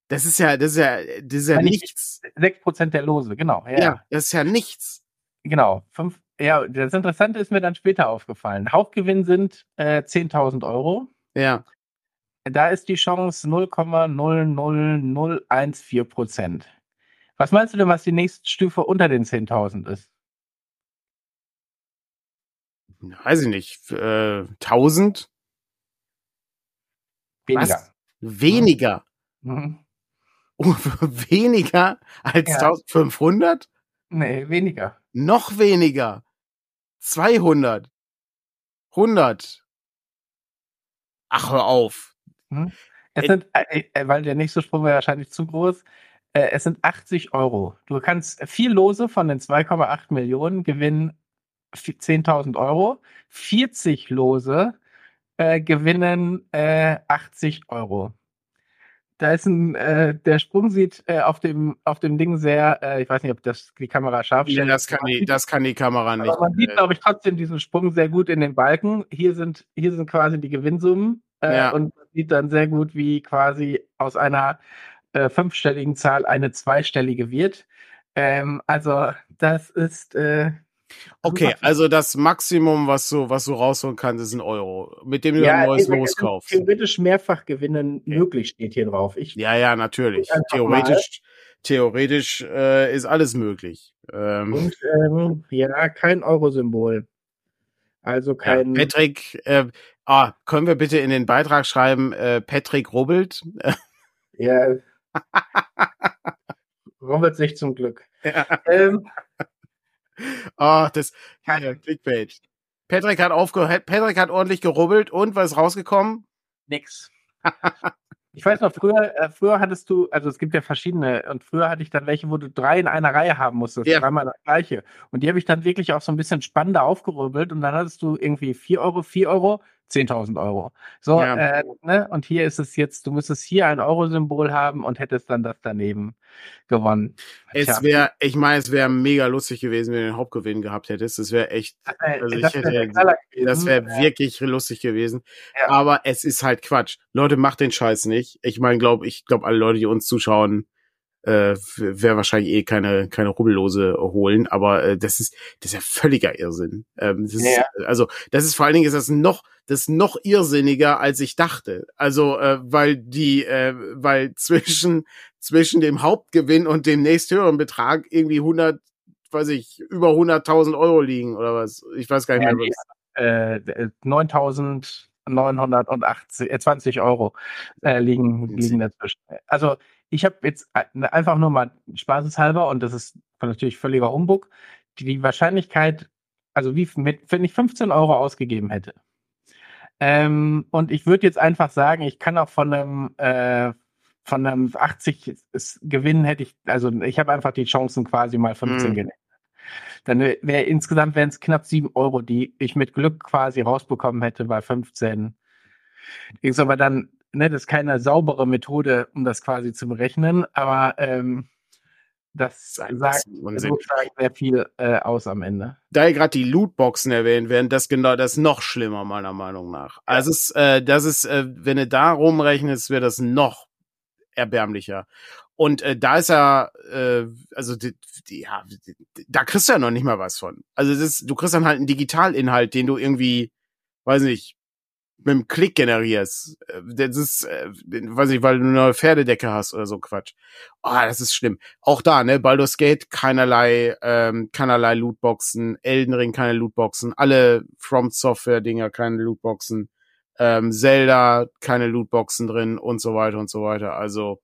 Das ist ja, das ist ja, das ist ja nichts. 6 Prozent der Lose, genau. Ja, Ja, das ist ja nichts. genau. Fünf, ja, das Interessante ist mir dann später aufgefallen. Hauptgewinn sind äh, 10.000 Euro. Ja. Da ist die Chance 0,00014 Prozent. Was meinst du denn, was die nächste Stufe unter den 10.000 ist? Weiß ich nicht. Äh, 1000? Weniger. Was? Weniger? Mhm. weniger als Ja. 1500? Nee, weniger. Noch weniger. 200. 100. Ach, hör auf. Es Äh, sind, äh, äh, weil der nächste Sprung wäre wahrscheinlich zu groß, äh, es sind 80 Euro. Du kannst vier Lose von den 2,8 Millionen gewinnen vi- 10.000 Euro. 40 Lose äh, gewinnen äh, 80 Euro. Da ist ein, äh, der Sprung sieht äh, auf dem auf dem Ding sehr, äh, ich weiß nicht, ob das die Kamera scharf Ja, stellt. das kann die, das kann die Kamera nicht. Aber man sieht, Äh, glaube ich, trotzdem diesen Sprung sehr gut in den Balken. Hier sind, hier sind quasi die Gewinnsummen. Äh, Ja. Und man sieht dann sehr gut, wie quasi aus einer äh, fünfstelligen Zahl eine zweistellige wird. Ähm, also das ist äh, Okay, also das Maximum, was du, was du rausholen kannst, ist ein Euro, mit dem du ja, ein neues Los kaufst. theoretisch mehrfach gewinnen möglich, steht hier drauf. Ich, Ja, ja, natürlich. Theoretisch, theoretisch äh, ist alles möglich. Ähm, Und ähm, ja, kein Euro-Symbol. Also ja, kein. Patrick, äh, ah, können wir bitte in den Beitrag schreiben, äh, Patrick rubbelt? Ja. Robert sich zum Glück. Ähm, Ah, das ja, Clickbait. Patrick hat aufgehört, Patrick hat ordentlich gerubbelt und was ist rausgekommen? Nix. Ich weiß noch, früher, äh, früher hattest du, also es gibt ja verschiedene, und früher hatte ich dann welche, wo du drei in einer Reihe haben musstest, Ja. dreimal das gleiche. Und die habe ich dann wirklich auch so ein bisschen spannender aufgerubbelt und dann hattest du irgendwie 4 Euro, 4 Euro, 10.000 Euro. So, Ja. äh, ne? Und hier ist es jetzt, du müsstest hier ein Euro-Symbol haben und hättest dann das daneben gewonnen. Es wäre, ich meine, es wäre mega lustig gewesen, wenn du den Hauptgewinn gehabt hättest. Das wäre echt, also ich das wär wäre Äh, wirklich lustig gewesen. Ja. Aber es ist halt Quatsch. Leute, macht den Scheiß nicht. Ich meine, glaube ich, glaube alle Leute, die uns zuschauen, äh, werden wahrscheinlich eh keine keine Rubbellose holen. Aber äh, das ist das ist ja völliger Irrsinn. Ähm, das Ja. ist, also das ist vor allen Dingen ist das noch das ist noch irrsinniger als ich dachte. Also äh, weil die äh, weil zwischen zwischen dem Hauptgewinn und dem nächsthöheren Betrag irgendwie 100 weiß ich, über 100.000 Euro liegen oder was. Ich weiß gar nicht Ja, mehr. nee, was. äh, 9.980, äh, 20 Euro äh, liegen, liegen dazwischen. Also ich habe jetzt ein- einfach nur mal spaßeshalber und das ist natürlich völliger Humbug, die, die Wahrscheinlichkeit, also wie mit, wenn ich 15 Euro ausgegeben hätte. Ähm, und ich würde jetzt einfach sagen, ich kann auch von einem äh, von einem 80 s- Gewinn hätte ich, also ich habe einfach die Chancen quasi mal 15 Mhm. gerechnet. Dann wäre wär, insgesamt wären es knapp 7 Euro, die ich mit Glück quasi rausbekommen hätte bei 15. Ist aber dann, ne, das ist keine saubere Methode, um das quasi zu berechnen, aber ähm, das sagt sozusagen sehr viel äh, aus am Ende. da hier gerade die Lootboxen erwähnt werden, das genau das noch schlimmer meiner Meinung nach. Also es äh, das ist, äh, wenn du da rumrechnest, wäre das noch erbärmlicher. Und äh, da ist ja, äh, also die, die, ja, die, da kriegst du ja noch nicht mal was von. Also das du kriegst dann halt einen Digitalinhalt, den du irgendwie, weiß nicht, mit dem Klick generierst. Äh, Das ist, äh, weiß nicht, weil du eine Pferdedecke hast oder so Quatsch. Ah, das ist schlimm. Auch da, ne, Baldur's Gate, keinerlei, ähm, keinerlei Lootboxen, Elden Ring keine Lootboxen, alle From Software Dinger keine Lootboxen, ähm, Zelda keine Lootboxen drin und so weiter und so weiter. Also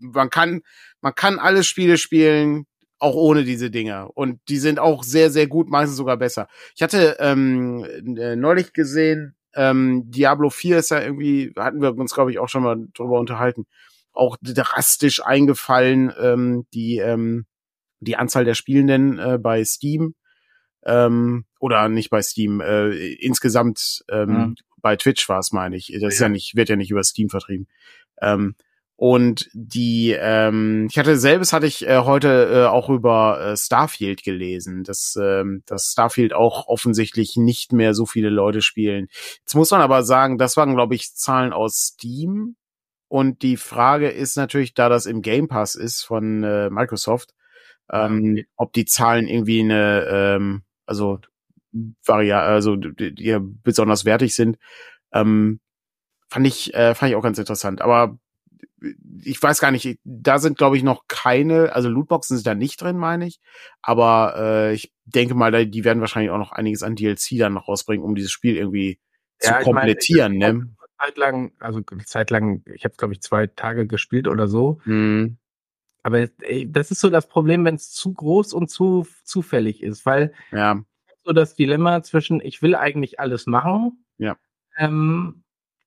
man kann, man kann alle Spiele spielen, auch ohne diese Dinger. Und die sind auch sehr, sehr gut, meistens sogar besser. Ich hatte ähm, äh, neulich gesehen, ähm, Diablo 4 ist ja irgendwie, hatten wir uns, glaube ich, auch schon mal drüber unterhalten, auch drastisch eingefallen, ähm, die, ähm, die Anzahl der Spielenden äh, bei Steam. Ähm, oder nicht bei Steam, äh, insgesamt ähm, Mhm. bei Twitch war es, meine ich. Das ist ja nicht, wird ja nicht über Steam vertrieben. Ähm, und die, ähm, ich hatte selbst hatte ich äh, heute äh, auch über äh, Starfield gelesen, dass, ähm, dass Starfield auch offensichtlich nicht mehr so viele Leute spielen. Jetzt muss man aber sagen, das waren, glaube ich, Zahlen aus Steam. Und die Frage ist natürlich, da das im Game Pass ist von äh, Microsoft, ähm, ob die Zahlen irgendwie eine, ähm, also Varia also die, die besonders wertig sind. Ähm, fand ich äh, fand ich auch ganz interessant. Aber ich weiß gar nicht, da sind glaube ich noch keine, also Lootboxen sind da nicht drin, meine ich. Aber äh, ich denke mal, die werden wahrscheinlich auch noch einiges an DLC dann noch rausbringen, um dieses Spiel irgendwie ja, zu komplettieren. Meine, ne? Zeit lang, also Zeit lang, ich habe glaube ich zwei Tage gespielt oder so. Mhm. Aber ey, das ist so das Problem, wenn es zu groß und zu zufällig ist, weil ja. so das Dilemma zwischen ich will eigentlich alles machen, ja. ähm,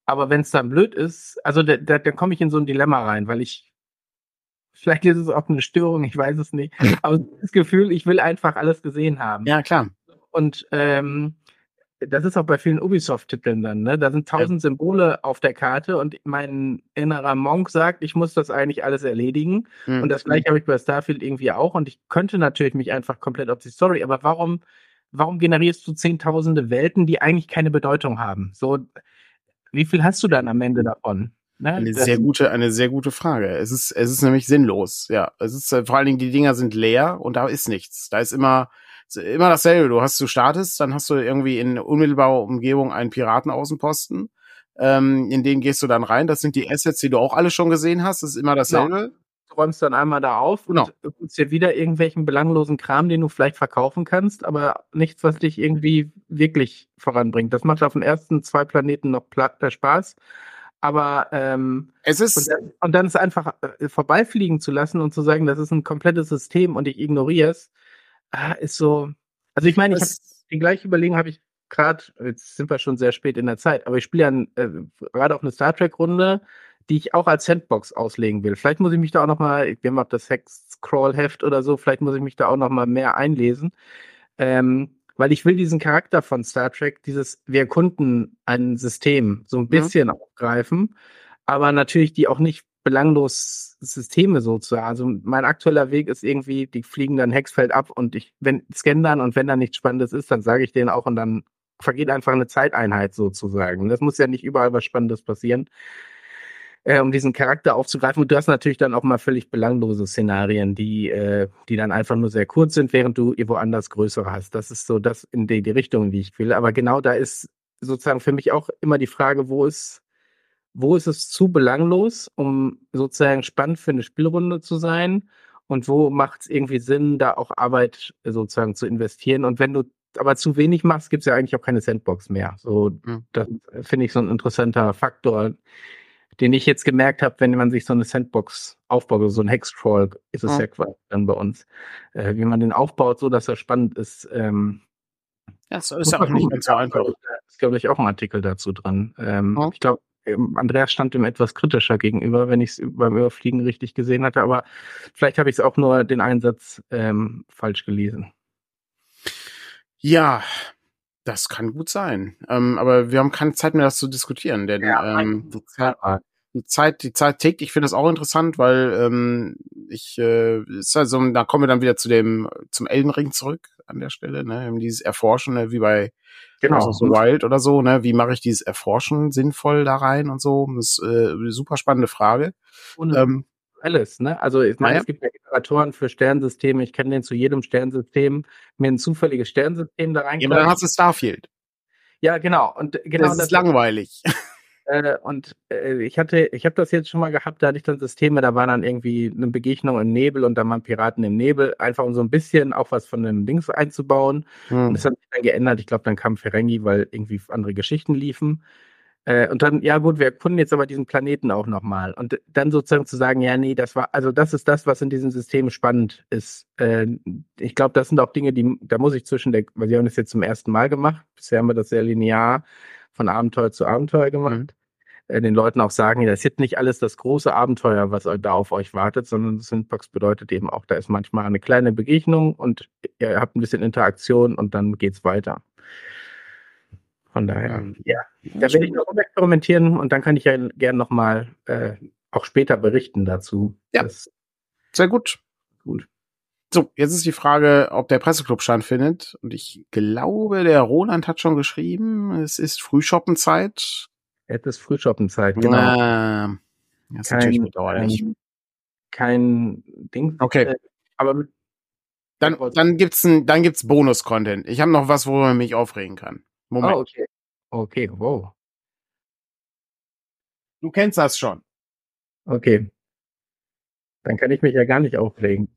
aber wenn es dann blöd ist, also da, da, da komme ich in so ein Dilemma rein, weil ich vielleicht ist es auch eine Störung, ich weiß es nicht, aber das Gefühl, ich will einfach alles gesehen haben. Ja klar. Und ähm, das ist auch bei vielen Ubisoft-Titeln dann, ne? Da sind tausend ja. Symbole auf der Karte und mein innerer Monk sagt, ich muss das eigentlich alles erledigen. Mhm. Und das gleiche habe ich bei Starfield irgendwie auch. Und ich könnte natürlich mich einfach komplett auf die Story, aber warum, warum generierst du zehntausende Welten, die eigentlich keine Bedeutung haben? So, wie viel hast du dann am Ende davon? Ne? Eine sehr gute, eine sehr gute Frage. Es ist, es ist nämlich sinnlos. Ja, es ist äh, vor allen Dingen die Dinger sind leer und da ist nichts. Da ist immer immer dasselbe. Du hast, du startest, dann hast du irgendwie in unmittelbarer Umgebung einen Piratenaußenposten. Ähm, in den gehst du dann rein. Das sind die Assets, die du auch alle schon gesehen hast. Das ist immer dasselbe. Genau. Du räumst dann einmal da auf genau. und holst dir wieder irgendwelchen belanglosen Kram, den du vielleicht verkaufen kannst, aber nichts, was dich irgendwie wirklich voranbringt. Das macht auf den ersten zwei Planeten noch äh, Spaß. Aber ähm, es ist und dann, und dann es einfach äh, vorbeifliegen zu lassen und zu sagen, das ist ein komplettes System und ich ignoriere es, ah, ist so. Also ich meine, ich habe die gleiche Überlegung habe ich gerade, jetzt sind wir schon sehr spät in der Zeit, aber ich spiele ja äh, gerade auch eine Star Trek-Runde, die ich auch als Sandbox auslegen will. Vielleicht muss ich mich da auch noch mal, wir haben auch das Hex-Scroll-Heft oder so, vielleicht muss ich mich da auch noch mal mehr einlesen. Ähm, weil ich will diesen Charakter von Star Trek, dieses, wir erkunden ein System, so ein mhm. bisschen ja. aufgreifen, aber natürlich die auch nicht belanglos Systeme sozusagen. Also mein aktueller Weg ist irgendwie, die fliegen dann Hexfeld ab und ich wenn scanne dann und wenn da nichts Spannendes ist, dann sage ich denen auch und dann vergeht einfach eine Zeiteinheit sozusagen. Das muss ja nicht überall was Spannendes passieren, äh, um diesen Charakter aufzugreifen. Und du hast natürlich dann auch mal völlig belanglose Szenarien, die, äh, die dann einfach nur sehr kurz sind, während du irgendwo anders größere hast. Das ist so das in die, die Richtung, die ich will. Aber genau da ist sozusagen für mich auch immer die Frage, wo ist wo ist es zu belanglos, um sozusagen spannend für eine Spielrunde zu sein und wo macht es irgendwie Sinn, da auch Arbeit sozusagen zu investieren. Und wenn du aber zu wenig machst, gibt es ja eigentlich auch keine Sandbox mehr. So, mhm. das finde ich so ein interessanter Faktor, den ich jetzt gemerkt habe, wenn man sich so eine Sandbox aufbaut, so ein Hexcrawl ist es mhm. ja quasi dann bei uns, äh, wie man den aufbaut, so dass er spannend ist. Ähm, ja, das ist ja auch nicht ganz so einfach. Da ist, glaube ich, auch ein Artikel dazu dran. Ähm, mhm. Ich glaube, ähm, Andreas stand ihm etwas kritischer gegenüber, wenn ich es beim Überfliegen richtig gesehen hatte, aber vielleicht habe ich es auch nur den Einsatz ähm, falsch gelesen. Ja, das kann gut sein. Ähm, aber wir haben keine Zeit mehr, das zu diskutieren, denn ja, ähm, Zeit, die Zeit, die Zeit tickt. Ich finde das auch interessant, weil ähm, ich äh, ist also, da kommen wir dann wieder zu dem zum Eldenring zurück an der Stelle, ne? Dieses Erforschen, ne? wie bei Genau. So Wild oder so, ne? Wie mache ich dieses Erforschen sinnvoll da rein und so? Das ist äh, eine super spannende Frage. Und ähm, alles, ne? Also ich meine, ja. es gibt ja Generatoren für Sternsysteme. Ich kann den zu jedem Sternsystem mir ein zufälliges Sternsystem da rein. Ja, aber dann hast du Starfield. Ja, genau. Und genau das ist das langweilig. Äh, und äh, ich hatte, ich habe das jetzt schon mal gehabt, da hatte ich dann Systeme, da war dann irgendwie eine Begegnung im Nebel und dann waren Piraten im Nebel, einfach um so ein bisschen auch was von den Dings einzubauen. Hm. Und das hat sich dann geändert. Ich glaube, dann kam Ferengi, weil irgendwie andere Geschichten liefen. Äh, und dann, ja gut, wir erkunden jetzt aber diesen Planeten auch nochmal. Und dann sozusagen zu sagen, ja, nee, das war, also das ist das, was in diesem System spannend ist. Äh, ich glaube, das sind auch Dinge, die, da muss ich zwischen der, weil sie haben das jetzt zum ersten Mal gemacht. Bisher haben wir das sehr linear von Abenteuer zu Abenteuer gemacht. Mhm. Äh, den Leuten auch sagen, das ist jetzt nicht alles das große Abenteuer, was da auf euch wartet, sondern Sandbox bedeutet eben auch, da ist manchmal eine kleine Begegnung und ihr habt ein bisschen Interaktion und dann geht's weiter. Von daher, ja, da werde ich noch experimentieren und dann kann ich ja gerne nochmal äh, auch später berichten dazu. Ja, das sehr gut. Gut. So, jetzt ist die Frage, ob der Presseclub stattfindet. Und ich glaube, der Roland hat schon geschrieben, es ist Frühschoppenzeit. Ist Frühschoppenzeit, genau. Ah, das ist kein, natürlich bedauerlich. Ähm, kein Ding. Okay. Äh, aber Dann, dann gibt's ein, dann gibt's Bonus-Content. Ich habe noch was, worüber man mich aufregen kann. Moment. Oh, okay. Okay, wow. Du kennst das schon. Okay. Dann kann ich mich ja gar nicht aufregen.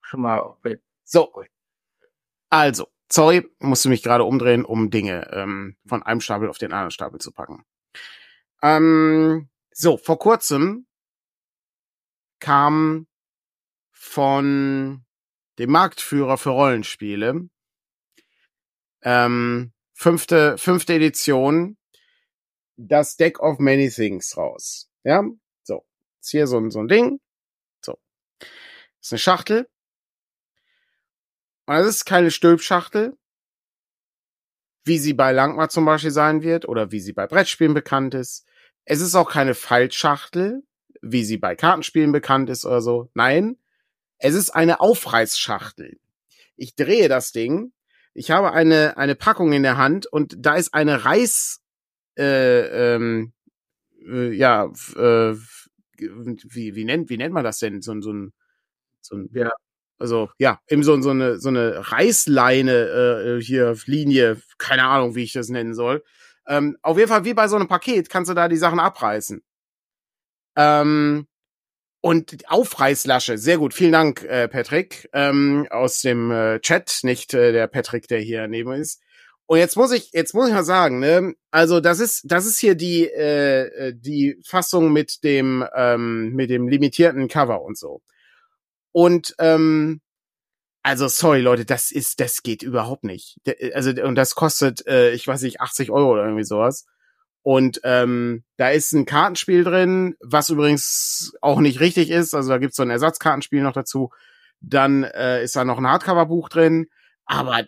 Schon mal. So. Also, sorry, musste mich gerade umdrehen, um Dinge ähm, von einem Stapel auf den anderen Stapel zu packen. Ähm, so, vor kurzem kam von dem Marktführer für Rollenspiele ähm, fünfte, fünfte Edition das Deck of Many Things raus. Ja, so. Ist hier so, ein so ein Ding. So. ist eine Schachtel. Und das ist keine Stülpschachtel, wie sie bei Langmar zum Beispiel sein wird oder wie sie bei Brettspielen bekannt ist. Es ist auch keine Faltschachtel, wie sie bei Kartenspielen bekannt ist oder so. Nein, es ist eine Aufreißschachtel. Ich drehe das Ding. Ich habe eine, eine Packung in der Hand und da ist eine Reiß, äh, ähm, äh, ja, äh, wie, wie nennt, wie nennt man das denn? So, so ein, so ein, ja, also ja, eben so, so eine so eine Reißleine äh, hier Linie, keine Ahnung, wie ich das nennen soll. Ähm, auf jeden Fall wie bei so einem Paket kannst du da die Sachen abreißen. Ähm, und Aufreißlasche, sehr gut. Vielen Dank, äh, Patrick, ähm, aus dem äh, Chat, nicht äh, der Patrick, der hier neben ist. Und jetzt muss ich, jetzt muss ich mal sagen, ne, also das ist, das ist hier die, äh, äh, die Fassung mit dem, ähm, mit dem limitierten Cover und so. Und ähm, also sorry Leute, das ist, das geht überhaupt nicht. Also und das kostet, äh, ich weiß nicht, 80 Euro oder irgendwie sowas. Und ähm, da ist ein Kartenspiel drin, was übrigens auch nicht richtig ist. Also da gibt's so ein Ersatzkartenspiel noch dazu. Dann äh, ist da noch ein Hardcover-Buch drin. Aber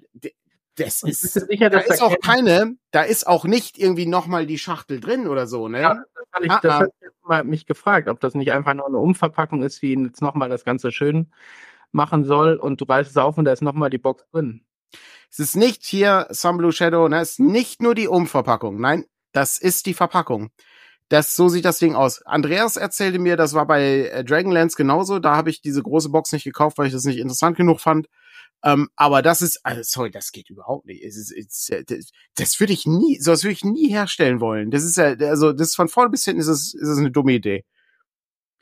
das ist, ist sicher, da ist auch keine, da ist auch nicht irgendwie nochmal die Schachtel drin oder so, ne? Ja, habe ich, ah, das ah. hat mal mich gefragt, ob das nicht einfach nur eine Umverpackung ist, wie jetzt nochmal das Ganze schön machen soll und du reißt es auf und da ist nochmal die Box drin. Es ist nicht hier Some Blue Shadow, ne? Es ist nicht nur die Umverpackung. Nein, das ist die Verpackung. Das, so sieht das Ding aus. Andreas erzählte mir, das war bei äh, Dragonlance genauso. Da habe ich diese große Box nicht gekauft, weil ich das nicht interessant genug fand. Ähm, aber das ist, also sorry, das geht überhaupt nicht. Es ist, es das, das würde ich nie, sowas würde ich nie herstellen wollen. Das ist ja, also das ist von vorne bis hinten ist es, ist es eine dumme Idee.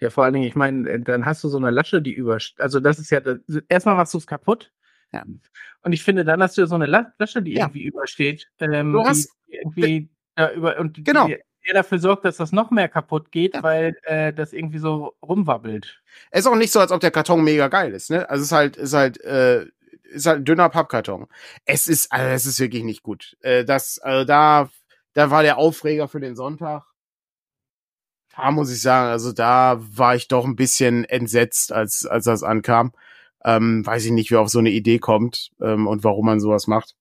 Ja, vor allen Dingen, ich meine, äh, dann hast du so eine Lasche, die über, also das ist ja, erstmal machst du es kaputt. Ja. Und ich finde, dann hast du so eine Lasche, die ja. irgendwie übersteht. Ähm, du hast irgendwie ja, über, und genau. Die, der dafür sorgt, dass das noch mehr kaputt geht, ja. weil äh, das irgendwie so rumwabbelt. Es ist auch nicht so, als ob der Karton mega geil ist, ne? Also es ist halt, ist halt, äh, ist halt ein dünner Pappkarton. Es ist, also es ist wirklich nicht gut. Äh, das, also da, da war der Aufreger für den Sonntag. Da muss ich sagen, also da war ich doch ein bisschen entsetzt, als, als das ankam. Ähm, weiß ich nicht, wer auf so eine Idee kommt ähm, und warum man sowas macht.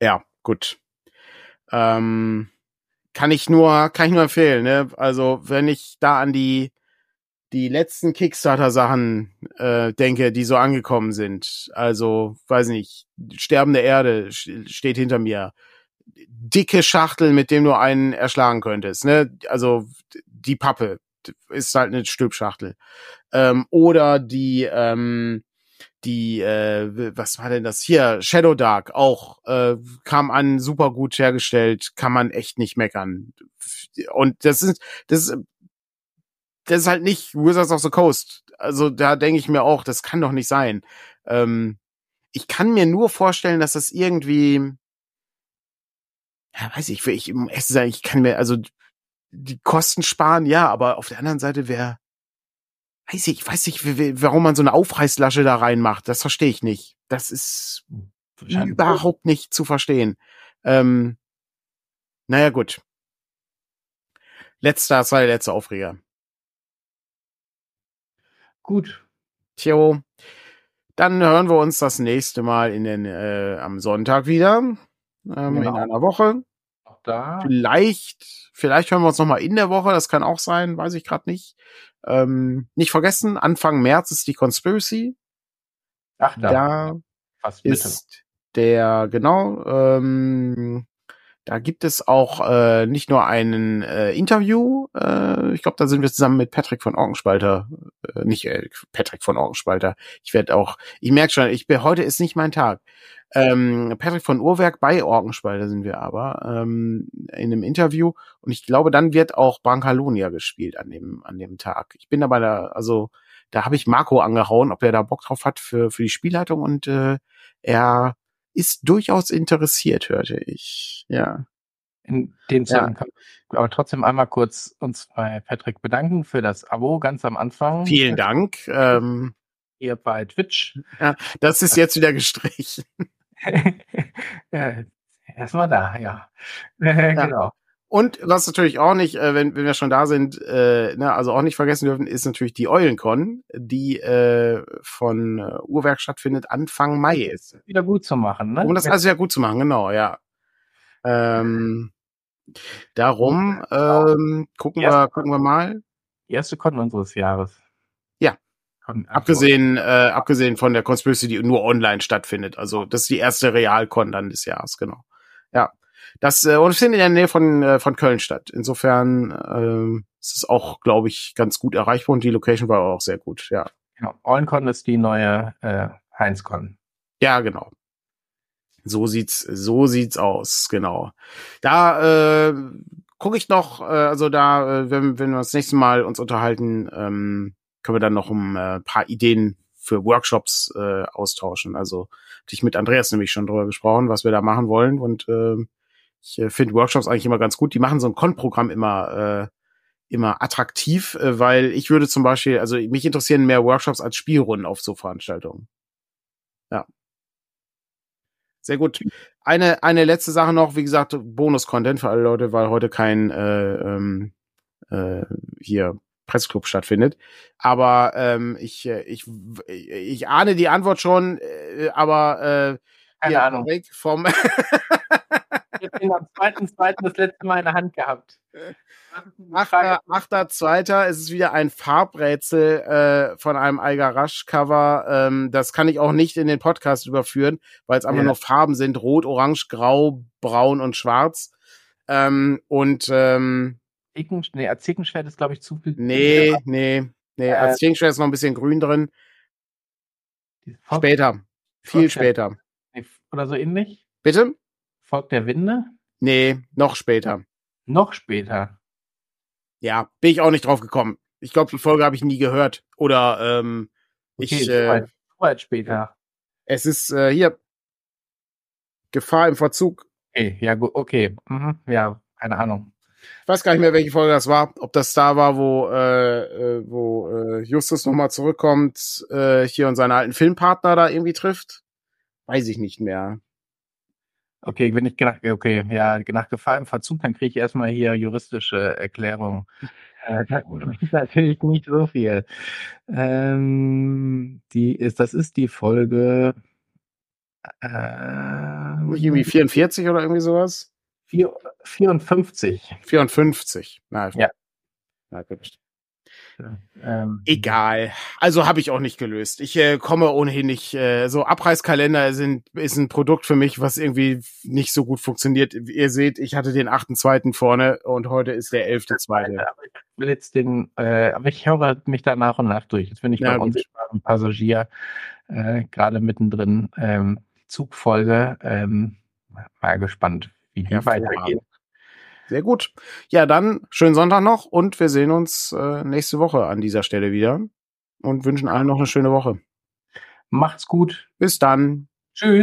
Ja, gut. Ähm, kann ich nur, kann ich nur empfehlen, ne? Also, wenn ich da an die, die letzten Kickstarter-Sachen äh, denke, die so angekommen sind. Also, weiß nicht, sterbende Erde steht hinter mir. Dicke Schachtel, mit dem du einen erschlagen könntest. Ne? Also die Pappe ist halt eine Stülpschachtel. Ähm, oder die, ähm, die, äh, was war denn das hier? Shadow Dark auch äh, kam an, super gut hergestellt, kann man echt nicht meckern. Und das ist, das ist das ist halt nicht Wizards of the Coast. Also da denke ich mir auch, das kann doch nicht sein. Ähm, ich kann mir nur vorstellen, dass das irgendwie, ja, weiß ich, ich, ich, ich kann mir, also die Kosten sparen, ja, aber auf der anderen Seite wäre, weiß ich, weiß ich, warum man so eine Aufreißlasche da reinmacht. Das verstehe ich nicht. Das ist überhaupt nicht zu verstehen. Ähm, naja, gut. Letzter, das war der letzte Aufreger. Gut. Tjo. Dann hören wir uns das nächste Mal in den, äh, am Sonntag wieder. Ähm, genau. In einer Woche. Auch da. Vielleicht, vielleicht hören wir uns noch mal in der Woche. Das kann auch sein, weiß ich gerade nicht. Ähm, nicht vergessen, Anfang März ist die Conspiracy. Ach, da, da ist der, genau, ähm, Da gibt es auch äh, nicht nur einen äh, Interview, äh, ich glaube, da sind wir zusammen mit Patrick von Orgenspalter, äh, nicht äh, Patrick von Orgenspalter. Ich werde auch, ich merke schon, ich bin heute ist nicht mein Tag. Ähm, Patrick von Uhrwerk bei Orgenspalter sind wir aber ähm, in einem Interview und ich glaube, dann wird auch Brancalonia gespielt an dem an dem Tag. Ich bin aber da, also da habe ich Marco angehauen, ob er da Bock drauf hat für für die Spielleitung und äh, er ist durchaus interessiert, hörte ich. Ja. In dem Zusammenhang ja. aber trotzdem einmal kurz uns bei Patrick bedanken für das Abo ganz am Anfang. Vielen Dank. Ähm, Ihr bei Twitch. Ja, das ist jetzt wieder gestrichen. ja, erstmal da, ja. ja. Genau. Und was natürlich auch nicht, äh, wenn, wenn wir schon da sind, äh, ne, also auch nicht vergessen dürfen, ist natürlich die Eulencon, die äh, von äh, Uhrwerk stattfindet, Anfang Mai ist. Wieder gut zu machen, ne? Um das alles wieder gut zu machen, genau, ja. Ähm, darum ähm, gucken wir, gucken wir mal. Die erste Con unseres Jahres. Ja. Con abgesehen, äh, abgesehen von der Conspiracy, die nur online stattfindet. Also das ist die erste Realcon dann des Jahres, genau. Ja. Das äh, und findet in der Nähe von äh, von Köln statt. Insofern äh, ist es auch, glaube ich, ganz gut erreichbar und die Location war auch sehr gut. Ja. Genau. Eulencon ist die neue äh, Heinzcon. Ja, genau. So sieht's so sieht's aus, genau. Da äh, gucke ich noch, äh, also da, äh, wenn, wenn wir das nächste Mal uns unterhalten, ähm, können wir dann noch ein äh, paar Ideen für Workshops äh, austauschen. Also hatte ich mit Andreas nämlich schon drüber gesprochen, was wir da machen wollen und äh, ich äh, finde Workshops eigentlich immer ganz gut. Die machen so ein Con-Programm immer, äh, immer attraktiv, äh, weil ich würde zum Beispiel, also mich interessieren mehr Workshops als Spielrunden auf so Veranstaltungen. Ja. Sehr gut. Eine, eine letzte Sache noch, wie gesagt, Bonus-Content für alle Leute, weil heute kein äh, ähm, äh, hier Pressclub stattfindet. Aber ähm, ich, äh, ich, ich ahne die Antwort schon, äh, aber äh, keine Ahnung. Vom jetzt am zweiten, zweiten das letzte Mal in der Hand gehabt. Achter, achter, zweiter, es ist wieder ein Farbrätsel äh, von einem Algarasch-Cover. Ähm, das kann ich auch nicht in den Podcast überführen, weil es einfach ja. nur Farben sind: Rot, Orange, Grau, Braun und Schwarz. Ähm, und ähm, Zicken, nee, Zickenschwert ist, glaube ich, zu viel. Nee, nee, nee. Äh, als Zickenschwert ist noch ein bisschen grün drin. Später. Viel später. Oder so ähnlich? Bitte? Volk der Winde? Nee, noch später. Noch später. Ja, bin ich auch nicht drauf gekommen. Ich glaube, die Folge habe ich nie gehört. Oder ähm, okay, ich. Äh, weit, weit später. Es ist äh, hier Gefahr im Verzug. Okay, ja gut, okay. Mhm, ja, keine Ahnung. Ich weiß gar nicht mehr, welche Folge das war. Ob das da war, wo, äh, äh wo äh, Justus nochmal zurückkommt, äh, hier und seine alten Filmpartner da irgendwie trifft. Weiß ich nicht mehr. Okay, wenn ich nach, okay, ja, nach Gefahr im Verzug, dann kriege ich erstmal hier juristische Erklärung. Äh, das ist natürlich nicht so viel. Ähm, die ist, das ist die Folge. Äh, irgendwie 44 oder irgendwie sowas? 4, 54. 54. Na, ja. Na, gut. Ähm, Egal. Also habe ich auch nicht gelöst. Ich äh, komme ohnehin nicht. Äh, so Abreißkalender sind ist ein Produkt für mich, was irgendwie nicht so gut funktioniert. Ihr seht, ich hatte den 8.2. vorne und heute ist der 11.2. Ich will jetzt den, äh, aber ich höre mich da nach und nach durch. Jetzt bin ich ja, bei unsichtbaren Passagier äh, gerade mittendrin. Ähm, Zugfolge. Ähm, mal gespannt, wie die weitergeht. Sehr gut. Ja, dann schönen Sonntag noch und wir sehen uns äh, nächste Woche an dieser Stelle wieder und wünschen allen noch eine schöne Woche. Macht's gut. Bis dann. Tschüss.